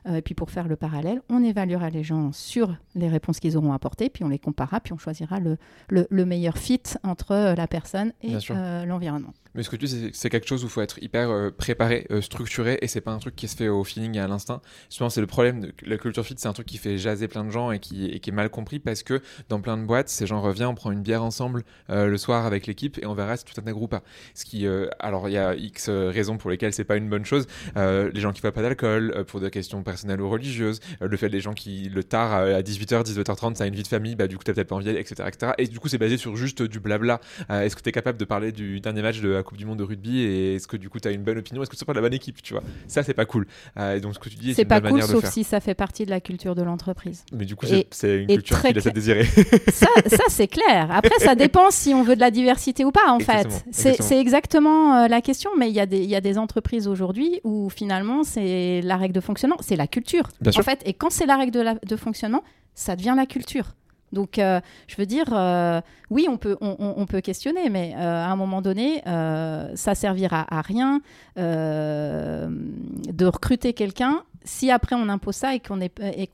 Euh, et puis pour faire le parallèle, on évaluera les gens sur les réponses qu'ils auront apportées, puis on les comparera, puis on choisira le, le, le meilleur fit entre euh, la personne et euh, l'environnement. Mais ce que tu dis, c'est quelque chose où il faut être hyper euh, préparé, euh, structuré, et c'est pas un truc qui se fait au feeling et à l'instinct. Souvent, c'est le problème de la culture fit, c'est un truc qui fait jaser plein de gens et qui, est mal compris parce que dans plein de boîtes, ces gens reviennent, on prend une bière ensemble euh, le soir avec l'équipe et on verra si tout un groupe pas. Ce qui, alors, il y a X raisons pour lesquelles c'est pas une bonne chose. les gens qui voient pas d'alcool, pour des questions personnelles ou religieuses, le fait des gens qui le tard à 18h, 18h30, ça a une vie de famille, bah du coup, t'as peut-être pas envie etc., etc. Et du coup, c'est basé sur juste du blabla. Est-ce que tu es capable de parler du dernier match de Coupe du Monde de rugby et est-ce que du coup tu as une bonne opinion? Est-ce que tu pas la bonne équipe Tu vois, ça c'est pas cool. Euh, et donc ce que tu dis, c'est pas cool sauf si ça fait partie de la culture de l'entreprise. Mais du coup, c'est une culture qui laisse à désirer. ça, ça c'est clair. Après, ça dépend si on veut de la diversité ou pas en fait. C'est exactement euh, la question. Mais il y, a des, y a des entreprises aujourd'hui où finalement c'est la règle de fonctionnement, c'est la culture. Bien en fait, et quand c'est la règle de, la, de fonctionnement, ça devient la culture. Donc, euh, je veux dire, euh, oui, on peut, on, peut questionner, mais euh, à un moment donné, ça servira à rien de recruter quelqu'un si après on impose ça et qu'on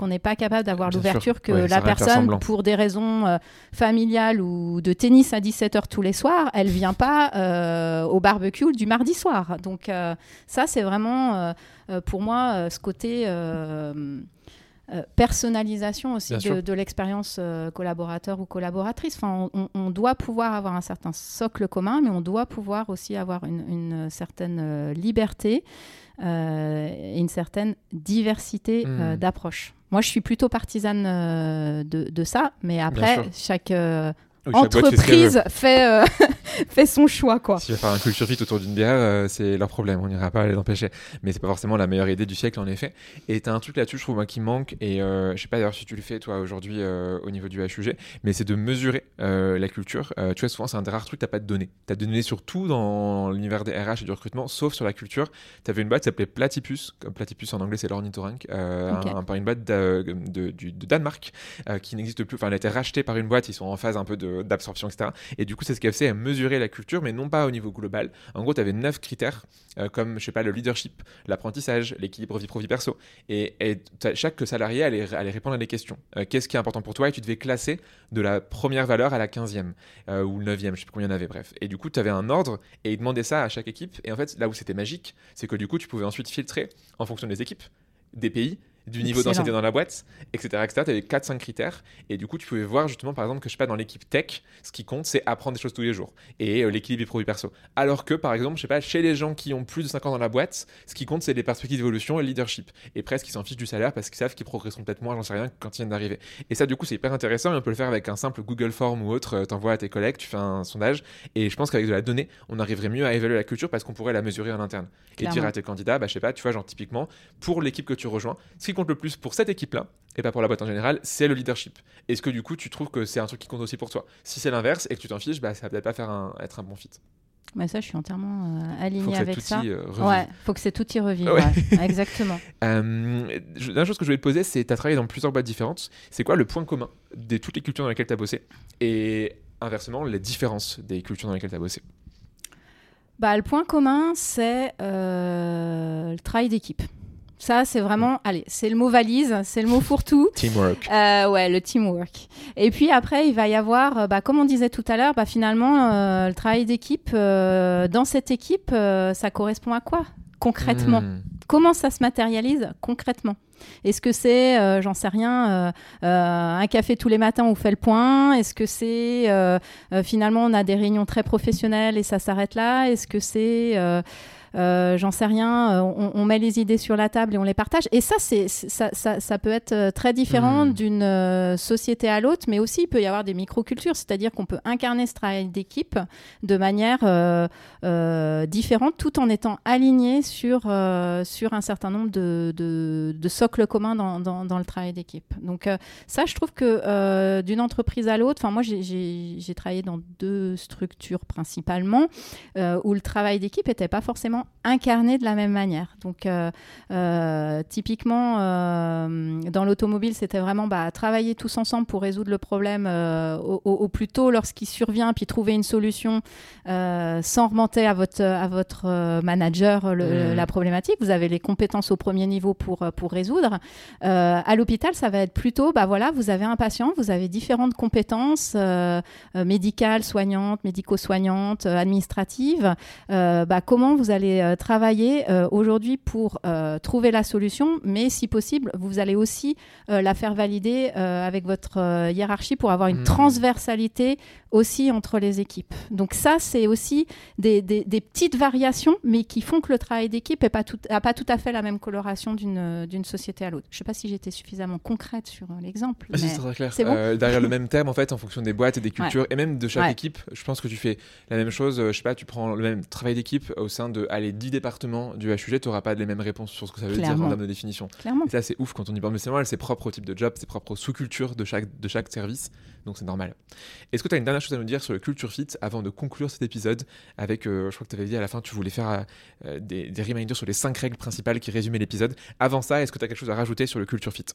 n'est pas capable d'avoir l'ouverture que la personne, pour des raisons familiales ou de tennis à 17h tous les soirs, elle vient pas au barbecue du mardi soir. Donc, ça, c'est vraiment, pour moi, ce côté euh, personnalisation aussi de, l'expérience euh, collaborateur ou collaboratrice. Enfin, on, doit pouvoir avoir un certain socle commun, mais on doit pouvoir aussi avoir une, certaine euh, liberté et une certaine diversité hmm. d'approche. Moi, je suis plutôt partisane de, ça, mais après, chaque entreprise fait, euh, fait son choix. Quoi. Si tu faire un culture fit autour d'une bière, euh, c'est leur problème. On n'ira pas les empêcher. Mais c'est pas forcément la meilleure idée du siècle, en effet. Et tu as un truc là-dessus, je trouve, moi, qui manque. Et euh, je sais pas d'ailleurs si tu le fais, toi, aujourd'hui, au niveau du HUG. Mais c'est de mesurer la culture. tu vois, souvent, c'est un des rares trucs, tu pas de données. Tu as des données sur tout dans l'univers des RH et du recrutement, sauf sur la culture. Tu avais une boîte qui s'appelait Platypus. Comme Platypus en anglais, c'est l'ornithorynque. par une boîte de, de, de Danemark qui n'existe plus. Enfin, elle a été rachetée par une boîte. Ils sont en phase un peu de d'absorption, etc. Et du coup, c'est ce qui a mesurer la culture, mais non pas au niveau global. En gros, tu avais neuf critères, euh, comme, je sais pas, le leadership, l'apprentissage, l'équilibre vie pro-vie perso. Et, chaque salarié allait, allait, répondre à des questions. Euh, qu'est-ce qui est important pour toi? Et tu devais classer de la première valeur à la quinzième, euh, ou neuvième, je sais plus combien il y en avait, bref. Et du coup, tu avais un ordre, et ils demandaient ça à chaque équipe. Et en fait, là où c'était magique, c'est que du coup, tu pouvais ensuite filtrer en fonction des équipes, des pays, du niveau d'ancienneté dans la boîte, etc. etc. Tu avais 4-5 critères. Et du coup, tu pouvais voir justement, par exemple, que je sais pas, dans l'équipe tech, ce qui compte, c'est apprendre des choses tous les jours. Et euh, l'équilibre des produits perso. Alors que, par exemple, je sais pas, chez les gens qui ont plus de 5 ans dans la boîte, ce qui compte, c'est les perspectives d'évolution et le leadership. Et presque, ils s'en fichent du salaire parce qu'ils savent qu'ils progresseront peut-être moins, j'en sais rien, quand ils viennent d'arriver. Et ça, du coup, c'est hyper intéressant. Et on peut le faire avec un simple Google Form ou autre. Euh, T'envoies à tes collègues, tu fais un sondage. Et je pense qu'avec de la donnée, on arriverait mieux à évaluer la culture parce qu'on pourrait la mesurer en interne. Et dire à tes candidats, bah, je sais pas, tu vois, genre typiquement, pour l'équipe que tu rejoins, ce qui compte le plus pour cette équipe-là, et pas pour la boîte en général, c'est le leadership. Est-ce que du coup, tu trouves que c'est un truc qui compte aussi pour toi? Si c'est l'inverse et que tu t'en fiches, bah, ça va peut-être pas faire un, être un bon fit. Mais ça, je suis entièrement euh, aligné avec ça. Euh, ouais, faut que cet outil revive. exactement. euh, la chose que je voulais te poser, c'est tu as travaillé dans plusieurs boîtes différentes. C'est quoi le point commun de toutes les cultures dans lesquelles tu as bossé Et inversement, les différences des cultures dans lesquelles tu as bossé? Bah, Le point commun, c'est euh, le travail d'équipe. Ça, c'est vraiment, allez, c'est le mot valise, c'est le mot fourre-tout. teamwork. Euh, ouais, le teamwork. Et puis après, il va y avoir, euh, bah, comme on disait tout à l'heure, bah, finalement, euh, le travail d'équipe. dans cette équipe, ça correspond à quoi concrètement hmm. Comment ça se matérialise concrètement est-ce que c'est, j'en sais rien, un café tous les matins où on fait le point Est-ce que c'est finalement on a des réunions très professionnelles et ça s'arrête là Est-ce que c'est euh, j'en sais rien, euh, on, met les idées sur la table et on les partage. Et ça, c'est, ça, ça, peut être euh, très différent hmm. d'une société à l'autre, mais aussi il peut y avoir des microcultures, c'est-à-dire qu'on peut incarner ce travail d'équipe de manière différente tout en étant aligné sur, sur un certain nombre de, de, socles communs dans, dans, le travail d'équipe. Donc ça, je trouve que d'une entreprise à l'autre, enfin moi j'ai travaillé dans deux structures principalement, où le travail d'équipe n'était pas forcément vraiment incarné de la même manière. Donc, typiquement, dans l'automobile, c'était vraiment bah, travailler tous ensemble pour résoudre le problème au, plus tôt lorsqu'il survient, puis trouver une solution sans remonter à votre, à votre manager mmh. la problématique. Vous avez les compétences au premier niveau pour, pour résoudre. à l'hôpital, ça va être plutôt, bah voilà, vous avez un patient, vous avez différentes compétences médicales, soignantes, médico-soignantes, administratives. Bah, comment vous allez travailler aujourd'hui pour trouver la solution, mais si possible, vous allez aussi la faire valider avec votre hiérarchie pour avoir une mmh. transversalité aussi entre les équipes. Donc ça, c'est aussi des, petites variations, mais qui font que le travail d'équipe n'a pas, tout, pas tout à fait la même coloration d'une société à l'autre. Je ne sais pas si j'étais suffisamment concrète sur l'exemple. Ah, c'est très clair. Bon derrière le même terme, en fait, en fonction des boîtes et des cultures, et même de chaque équipe, je pense que tu fais la même chose. Je sais pas, tu prends le même travail d'équipe au sein de allez, 10 départements du HUG, tu n'auras pas les mêmes réponses sur ce que ça veut dire en termes de définition. Clairement. Et ça, c'est ouf quand on y parle. Mais c'est normal, c'est propre au type de job, c'est propre aux sous-cultures de chaque, de chaque service. Donc c'est normal. Est-ce que tu as une dernière chose à nous dire sur le culture fit avant de conclure cet épisode avec, euh, je crois que tu avais dit à la fin, tu voulais faire euh, des, des reminders sur les cinq règles principales qui résumaient l'épisode. Avant ça, est-ce que tu as quelque chose à rajouter sur le culture fit?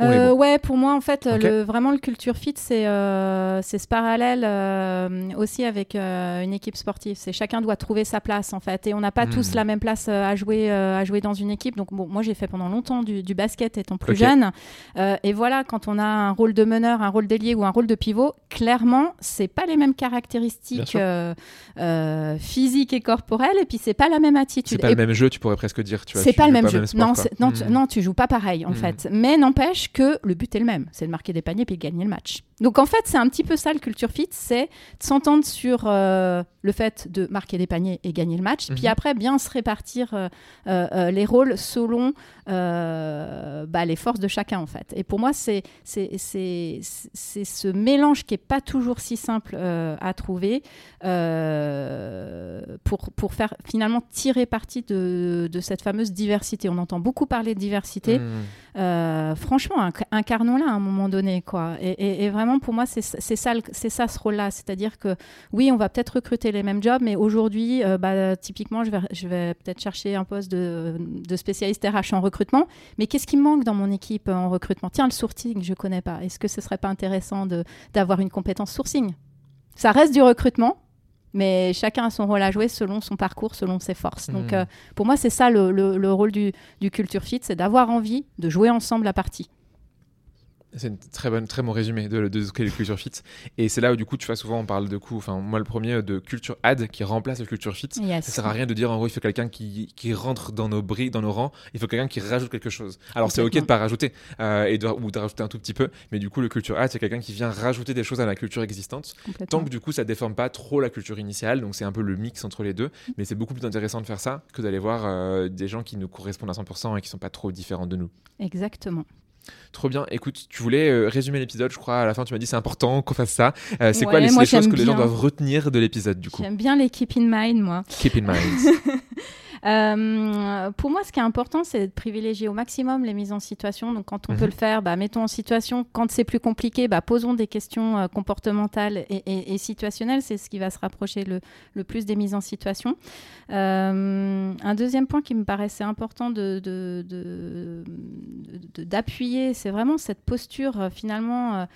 Euh, ouais, pour moi, en fait, le, vraiment le culture fit, c'est euh, ce parallèle euh, aussi avec euh, une équipe sportive. C'est chacun doit trouver sa place, en fait, et on n'a pas tous hmm. la même place euh, à jouer à jouer dans une équipe. Donc, bon, moi, j'ai fait pendant longtemps du, du basket étant plus jeune, et voilà, quand on a un rôle de meneur, un rôle d'ailier ou un rôle de pivot, clairement, c'est pas les mêmes caractéristiques physiques et corporelles, et puis c'est pas la même attitude. C'est pas le même jeu, tu pourrais presque dire. Tu c'est pas le même jeu. non, non, hmm. non, tu joues pas pareil, en hmm. fait. Mais n'empêche que le but est le même, c'est de marquer des paniers puis de gagner le match. Donc en fait, c'est un petit peu ça le culture fit, c'est de s'entendre sur euh, le fait de marquer des paniers et gagner le match, puis mhm. après bien se répartir euh, euh, les rôles selon bah, les forces de chacun en fait. Et pour moi, c'est ce mélange qui est pas toujours si simple à trouver pour, pour faire finalement tirer parti de, de, cette fameuse diversité. On entend beaucoup parler de diversité. Mhm. franchement, incarnons-la à un moment donné quoi. Et, et vraiment pour moi, c'est ça, c'est ça ce rôle-là. C'est-à-dire que oui, on va peut-être recruter les mêmes jobs, mais aujourd'hui, euh, bah, typiquement, je vais, je vais peut-être chercher un poste de, spécialiste RH en recrutement. Mais qu'est-ce qui me manque dans mon équipe en recrutement? Tiens, le sourcing, je ne connais pas. Est-ce que ce serait pas intéressant d'avoir une compétence sourcing? Ça reste du recrutement, mais chacun a son rôle à jouer selon son parcours, selon ses forces. Donc, mmh. euh, pour moi, c'est ça le, rôle du, du Culture Fit, c'est d'avoir envie de jouer ensemble la partie. C'est une très bonne, très bon résumé de, de ce qu'est le culture fit. Et c'est là où du coup, tu vois, souvent on parle de coup, enfin moi le premier de culture ad qui remplace le culture fit. Ça sert à rien de dire en gros il faut quelqu'un qui, qui rentre dans nos bris, dans nos rangs. Il faut quelqu'un qui rajoute quelque chose. Alors c'est ok de pas rajouter euh, et de, ou de rajouter un tout petit peu, mais du coup le culture ad c'est quelqu'un qui vient rajouter des choses à la culture existante. Tant que du coup ça déforme pas trop la culture initiale. Donc c'est un peu le mix entre les deux. Mais c'est beaucoup plus intéressant de faire ça que d'aller voir euh, des gens qui nous correspondent à 100% et qui sont pas trop différents de nous. Exactement. Trop bien. Écoute, tu voulais euh, résumer l'épisode, je crois. À la fin, tu m'as dit c'est important qu'on fasse ça. Euh, c'est quoi les, choses que les gens doivent retenir de l'épisode du coup J'aime bien les keep in mind, moi. Keep in mind. Euh, pour moi, ce qui est important, c'est de privilégier au maximum les mises en situation. Donc, quand on peut mhm. le faire, bah, mettons en situation. Quand c'est plus compliqué, bah, posons des questions euh, comportementales et, situationnelles. C'est ce qui va se rapprocher le, le plus des mises en situation. Euh, un deuxième point qui me paraissait important de, d'appuyer, de, c'est vraiment cette posture finalement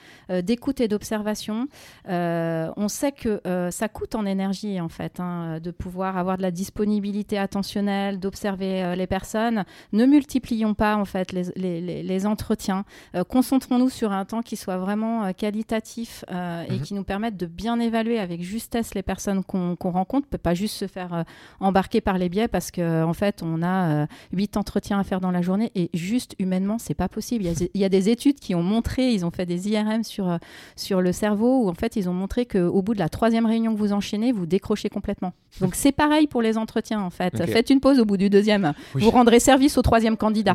d'écoute et d'observation. on sait que ça coûte en énergie, en fait, hein, de pouvoir avoir de la disponibilité attentionnelle d'observer euh, les personnes. Ne multiplions pas en fait les, les, entretiens. Euh, concentrons-nous sur un temps qui soit vraiment euh, qualitatif et mhm. qui nous permette de bien évaluer avec justesse les personnes qu'on rencontre. On peut pas juste se faire embarquer par les biais parce qu'en en fait on a huit entretiens à faire dans la journée et juste humainement c'est pas possible. Il y, a, des études qui ont montré, ils ont fait des IRM sur sur le cerveau où en fait ils ont montré qu'au bout de la troisième réunion que vous enchaînez, vous décrochez complètement. Donc c'est pareil pour les entretiens en fait faites une pause au bout du deuxième. Vous rendrez service au troisième candidat.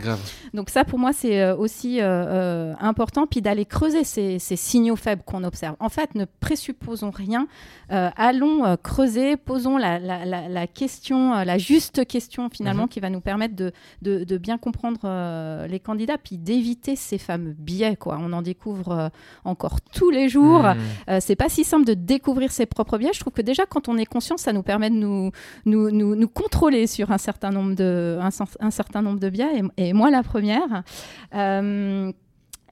Donc ça, pour moi, c'est euh, aussi euh, euh, important. Puis d'aller creuser ces, signaux faibles qu'on observe. En fait, ne présupposons rien. allons creuser, posons la, question, la juste question finalement, mhm. qui va nous permettre de, de, bien comprendre les candidats, puis d'éviter ces fameux biais. Quoi. On en découvre encore tous les jours. Mhm. c'est pas si simple de découvrir ses propres biais. Je trouve que déjà, quand on est conscient, ça nous permet de nous, nous, nous, contrôler sur un certain nombre de, un, certain nombre de biais, et, et moi la première. Euh,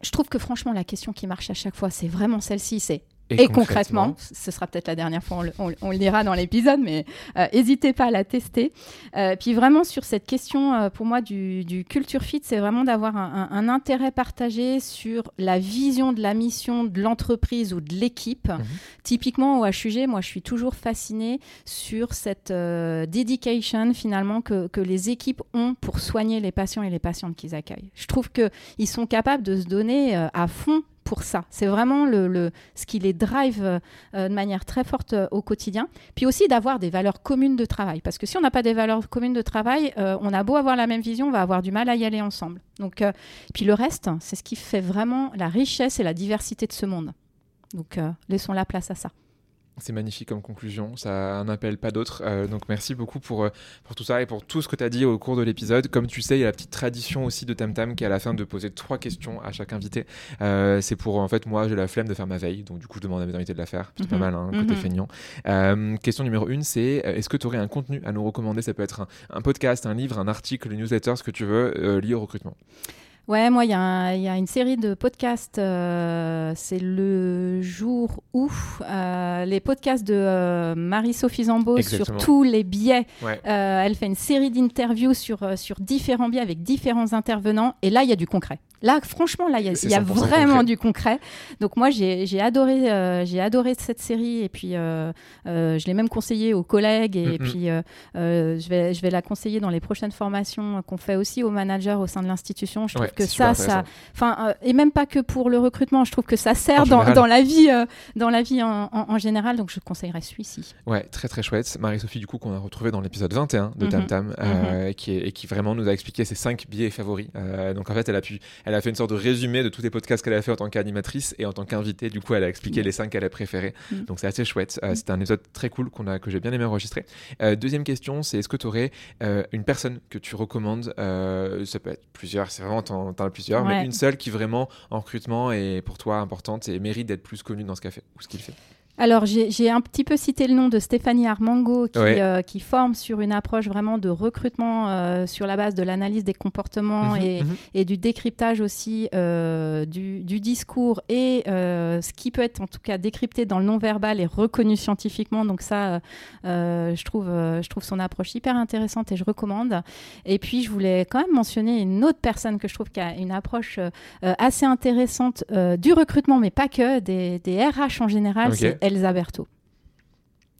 je trouve que franchement, la question qui marche à chaque fois, c'est vraiment celle-ci, c'est et, concrètement, ce sera peut-être la dernière fois, on le, on, lira dans l'épisode, mais n'hésitez euh, pas à la tester. Euh, puis vraiment sur cette question, euh, pour moi, du, du, culture fit, c'est vraiment d'avoir un, un, intérêt partagé sur la vision de la mission de l'entreprise ou de l'équipe. Mhm. Typiquement au HUG, moi, je suis toujours fascinée sur cette dedication finalement que, que, les équipes ont pour soigner les patients et les patientes qu'ils accueillent. Je trouve qu'ils sont capables de se donner à fond pour ça. C'est vraiment le, ce qui les drive euh, de manière très forte euh, au quotidien. Puis aussi d'avoir des valeurs communes de travail. Parce que si on n'a pas des valeurs communes de travail, euh, on a beau avoir la même vision, on va avoir du mal à y aller ensemble. Donc, puis le reste, c'est ce qui fait vraiment la richesse et la diversité de ce monde. Donc laissons la place à ça. C'est magnifique comme conclusion, ça n'appelle pas d'autres. Euh, donc merci beaucoup pour, euh, pour tout ça et pour tout ce que tu as dit au cours de l'épisode. Comme tu sais, il y a la petite tradition aussi de Tam Tam qui est à la fin de poser trois questions à chaque invité. Euh, c'est pour, en fait, moi j'ai la flemme de faire ma veille, donc du coup je demande à mes invités de la faire. C'est pas mhm. mal, hein, côté mhm. feignant. question numéro une, c'est est-ce que tu aurais un contenu à nous recommander? Ça peut être un, un, podcast, un livre, un article, une newsletter, ce que tu veux, lié au recrutement. Ouais, moi, il y, a une série de podcasts. Euh, c'est le jour où euh, les podcasts de euh, Marie-Sophie Zambo sur tous les biais. elle fait une série d'interviews sur, sur différents biais avec différents intervenants. Et là, il y a du concret. Là, franchement, là, il y a, vraiment du concret. Donc moi, j'ai adoré, euh, j'ai adoré cette série et puis euh, euh, je l'ai même conseillé aux collègues et, puis je vais, je vais la conseiller dans les prochaines formations qu'on fait aussi aux managers au sein de l'institution. Je trouve que ça, ça, enfin, et même pas que pour le recrutement. Je trouve que ça sert dans, dans, la vie, dans la vie en, en, général. Donc je conseillerais celui-ci. Ouais, très très chouette. Marie-Sophie, du coup, qu'on a retrouvé dans l'épisode 21 de Tam Tam, mhm. qui, est, et qui vraiment nous a expliqué ses cinq biais favoris. donc en fait, elle a pu, elle a fait une sorte de résumé de tous les podcasts qu'elle a fait en tant qu'animatrice et en tant qu'invitée. Du coup, elle a expliqué les cinq qu'elle a préférés. Donc c'est assez chouette. Euh, c'était un épisode très cool qu'on a, que j'ai bien aimé enregistrer. Euh, deuxième question, c'est est-ce que tu aurais euh, une personne que tu recommandes Ça peut être plusieurs, c'est vraiment, t'en as plusieurs, mais une seule qui vraiment en recrutement est pour toi importante et mérite d'être plus connue dans ce qu'elle fait ou ce qu'il fait. Alors, j'ai un petit peu cité le nom de Stéphanie Armango qui, euh, qui forme sur une approche vraiment de recrutement euh, sur la base de l'analyse des comportements mhm, et, mhm. et, du décryptage aussi euh, du, du, discours et ce qui peut être en tout cas décrypté dans le non-verbal et reconnu scientifiquement. Donc ça, je, trouve, je trouve son approche hyper intéressante et je recommande. Et puis, je voulais quand même mentionner une autre personne que je trouve qui a une approche assez intéressante du recrutement, mais pas que, des, des RH en général. Elsa Berthaud.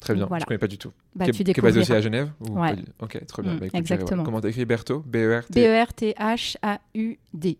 Très bien, je ne connais pas du tout. Bah, qui, est basé aussi à Genève ouais. Ok, très bien. Mm, bah, exactement. Comment t'écris Berthaud? B-E-R-T-H-A-U-D,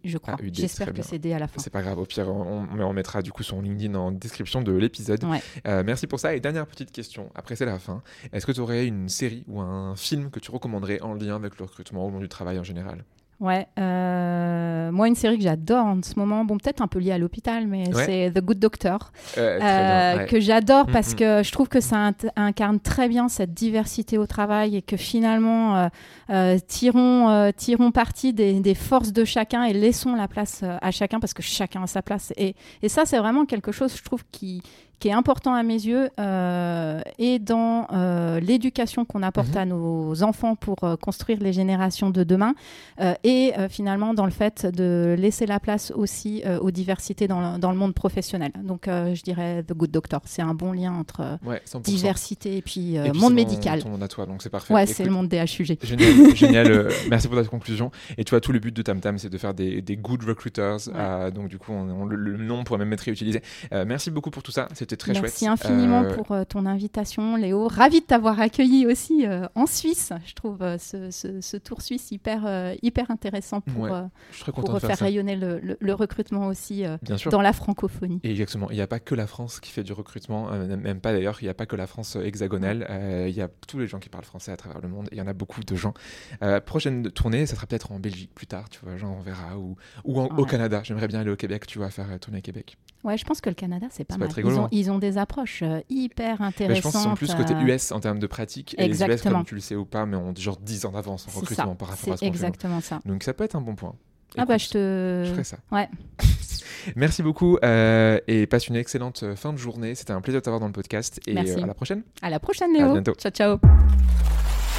je crois. J'espère que c'est D à la fin. C'est pas grave, au pire, on, on, mettra du coup son LinkedIn en description de l'épisode. Euh, merci pour ça. Et dernière petite question, après c'est la fin. Est-ce que tu aurais une série ou un film que tu recommanderais en lien avec le recrutement ou du travail en général? Ouais, euh, moi une série que j'adore en ce moment, bon peut-être un peu liée à l'hôpital, mais c'est The Good Doctor, euh, que j'adore mm, parce mm. que je trouve que ça incarne très bien cette diversité au travail et que finalement euh, tirons, tirons parti des, des, forces de chacun et laissons la place à chacun parce que chacun a sa place. Et, et ça c'est vraiment quelque chose, je trouve, qui, qui est important à mes yeux euh, et dans euh, l'éducation qu'on apporte mhm. à nos enfants pour euh, construire les générations de demain et finalement dans le fait de laisser la place aussi aux diversités dans le, dans le, monde professionnel. Donc je dirais The Good Doctor, c'est un bon lien entre diversité et puis, monde médical. Ton monde à toi, donc c'est parfait. Ouais, c'est le monde des HUG. Génial, génial merci pour ta conclusion. Et tu vois, tout le but de Tam Tam, c'est de faire des, des good recruiters. donc du coup, on, le, nom pourrait même être réutilisé. merci beaucoup pour tout ça. C'était très chouette. Merci infiniment euh, pour euh, ton invitation, Léo. Ravi de t'avoir accueilli aussi euh, en Suisse. Je trouve ce, tour suisse hyper, hyper intéressant pour, pour faire, rayonner le, recrutement aussi dans la francophonie. exactement. Il n'y a pas que la France qui fait du recrutement, même pas d'ailleurs. Il n'y a pas que la France hexagonale. il y a tous les gens qui parlent français à travers le monde. Il y en a beaucoup de gens. prochaine tournée, ça sera peut-être en Belgique plus tard, tu vois, genre on verra, ou, ou au Canada. J'aimerais bien aller au Québec, tu vois, faire tourner à Québec. Ouais, je pense que le Canada, c'est pas mal. ils, ont, ils, ont, des approches euh, hyper intéressantes. je pense qu'ils sont plus côté US en termes de pratique. Et les US, comme tu le sais ou pas, mais ont genre 10 ans d'avance en recrutement par rapport à ce exactement ça. Donc ça peut être un bon point. ah bah je te... Je ferai ça. Ouais. Merci beaucoup euh, et passe une excellente fin de journée. C'était un plaisir de t'avoir dans le podcast et euh, à la prochaine. À la prochaine, Léo. À bientôt. Ciao, ciao.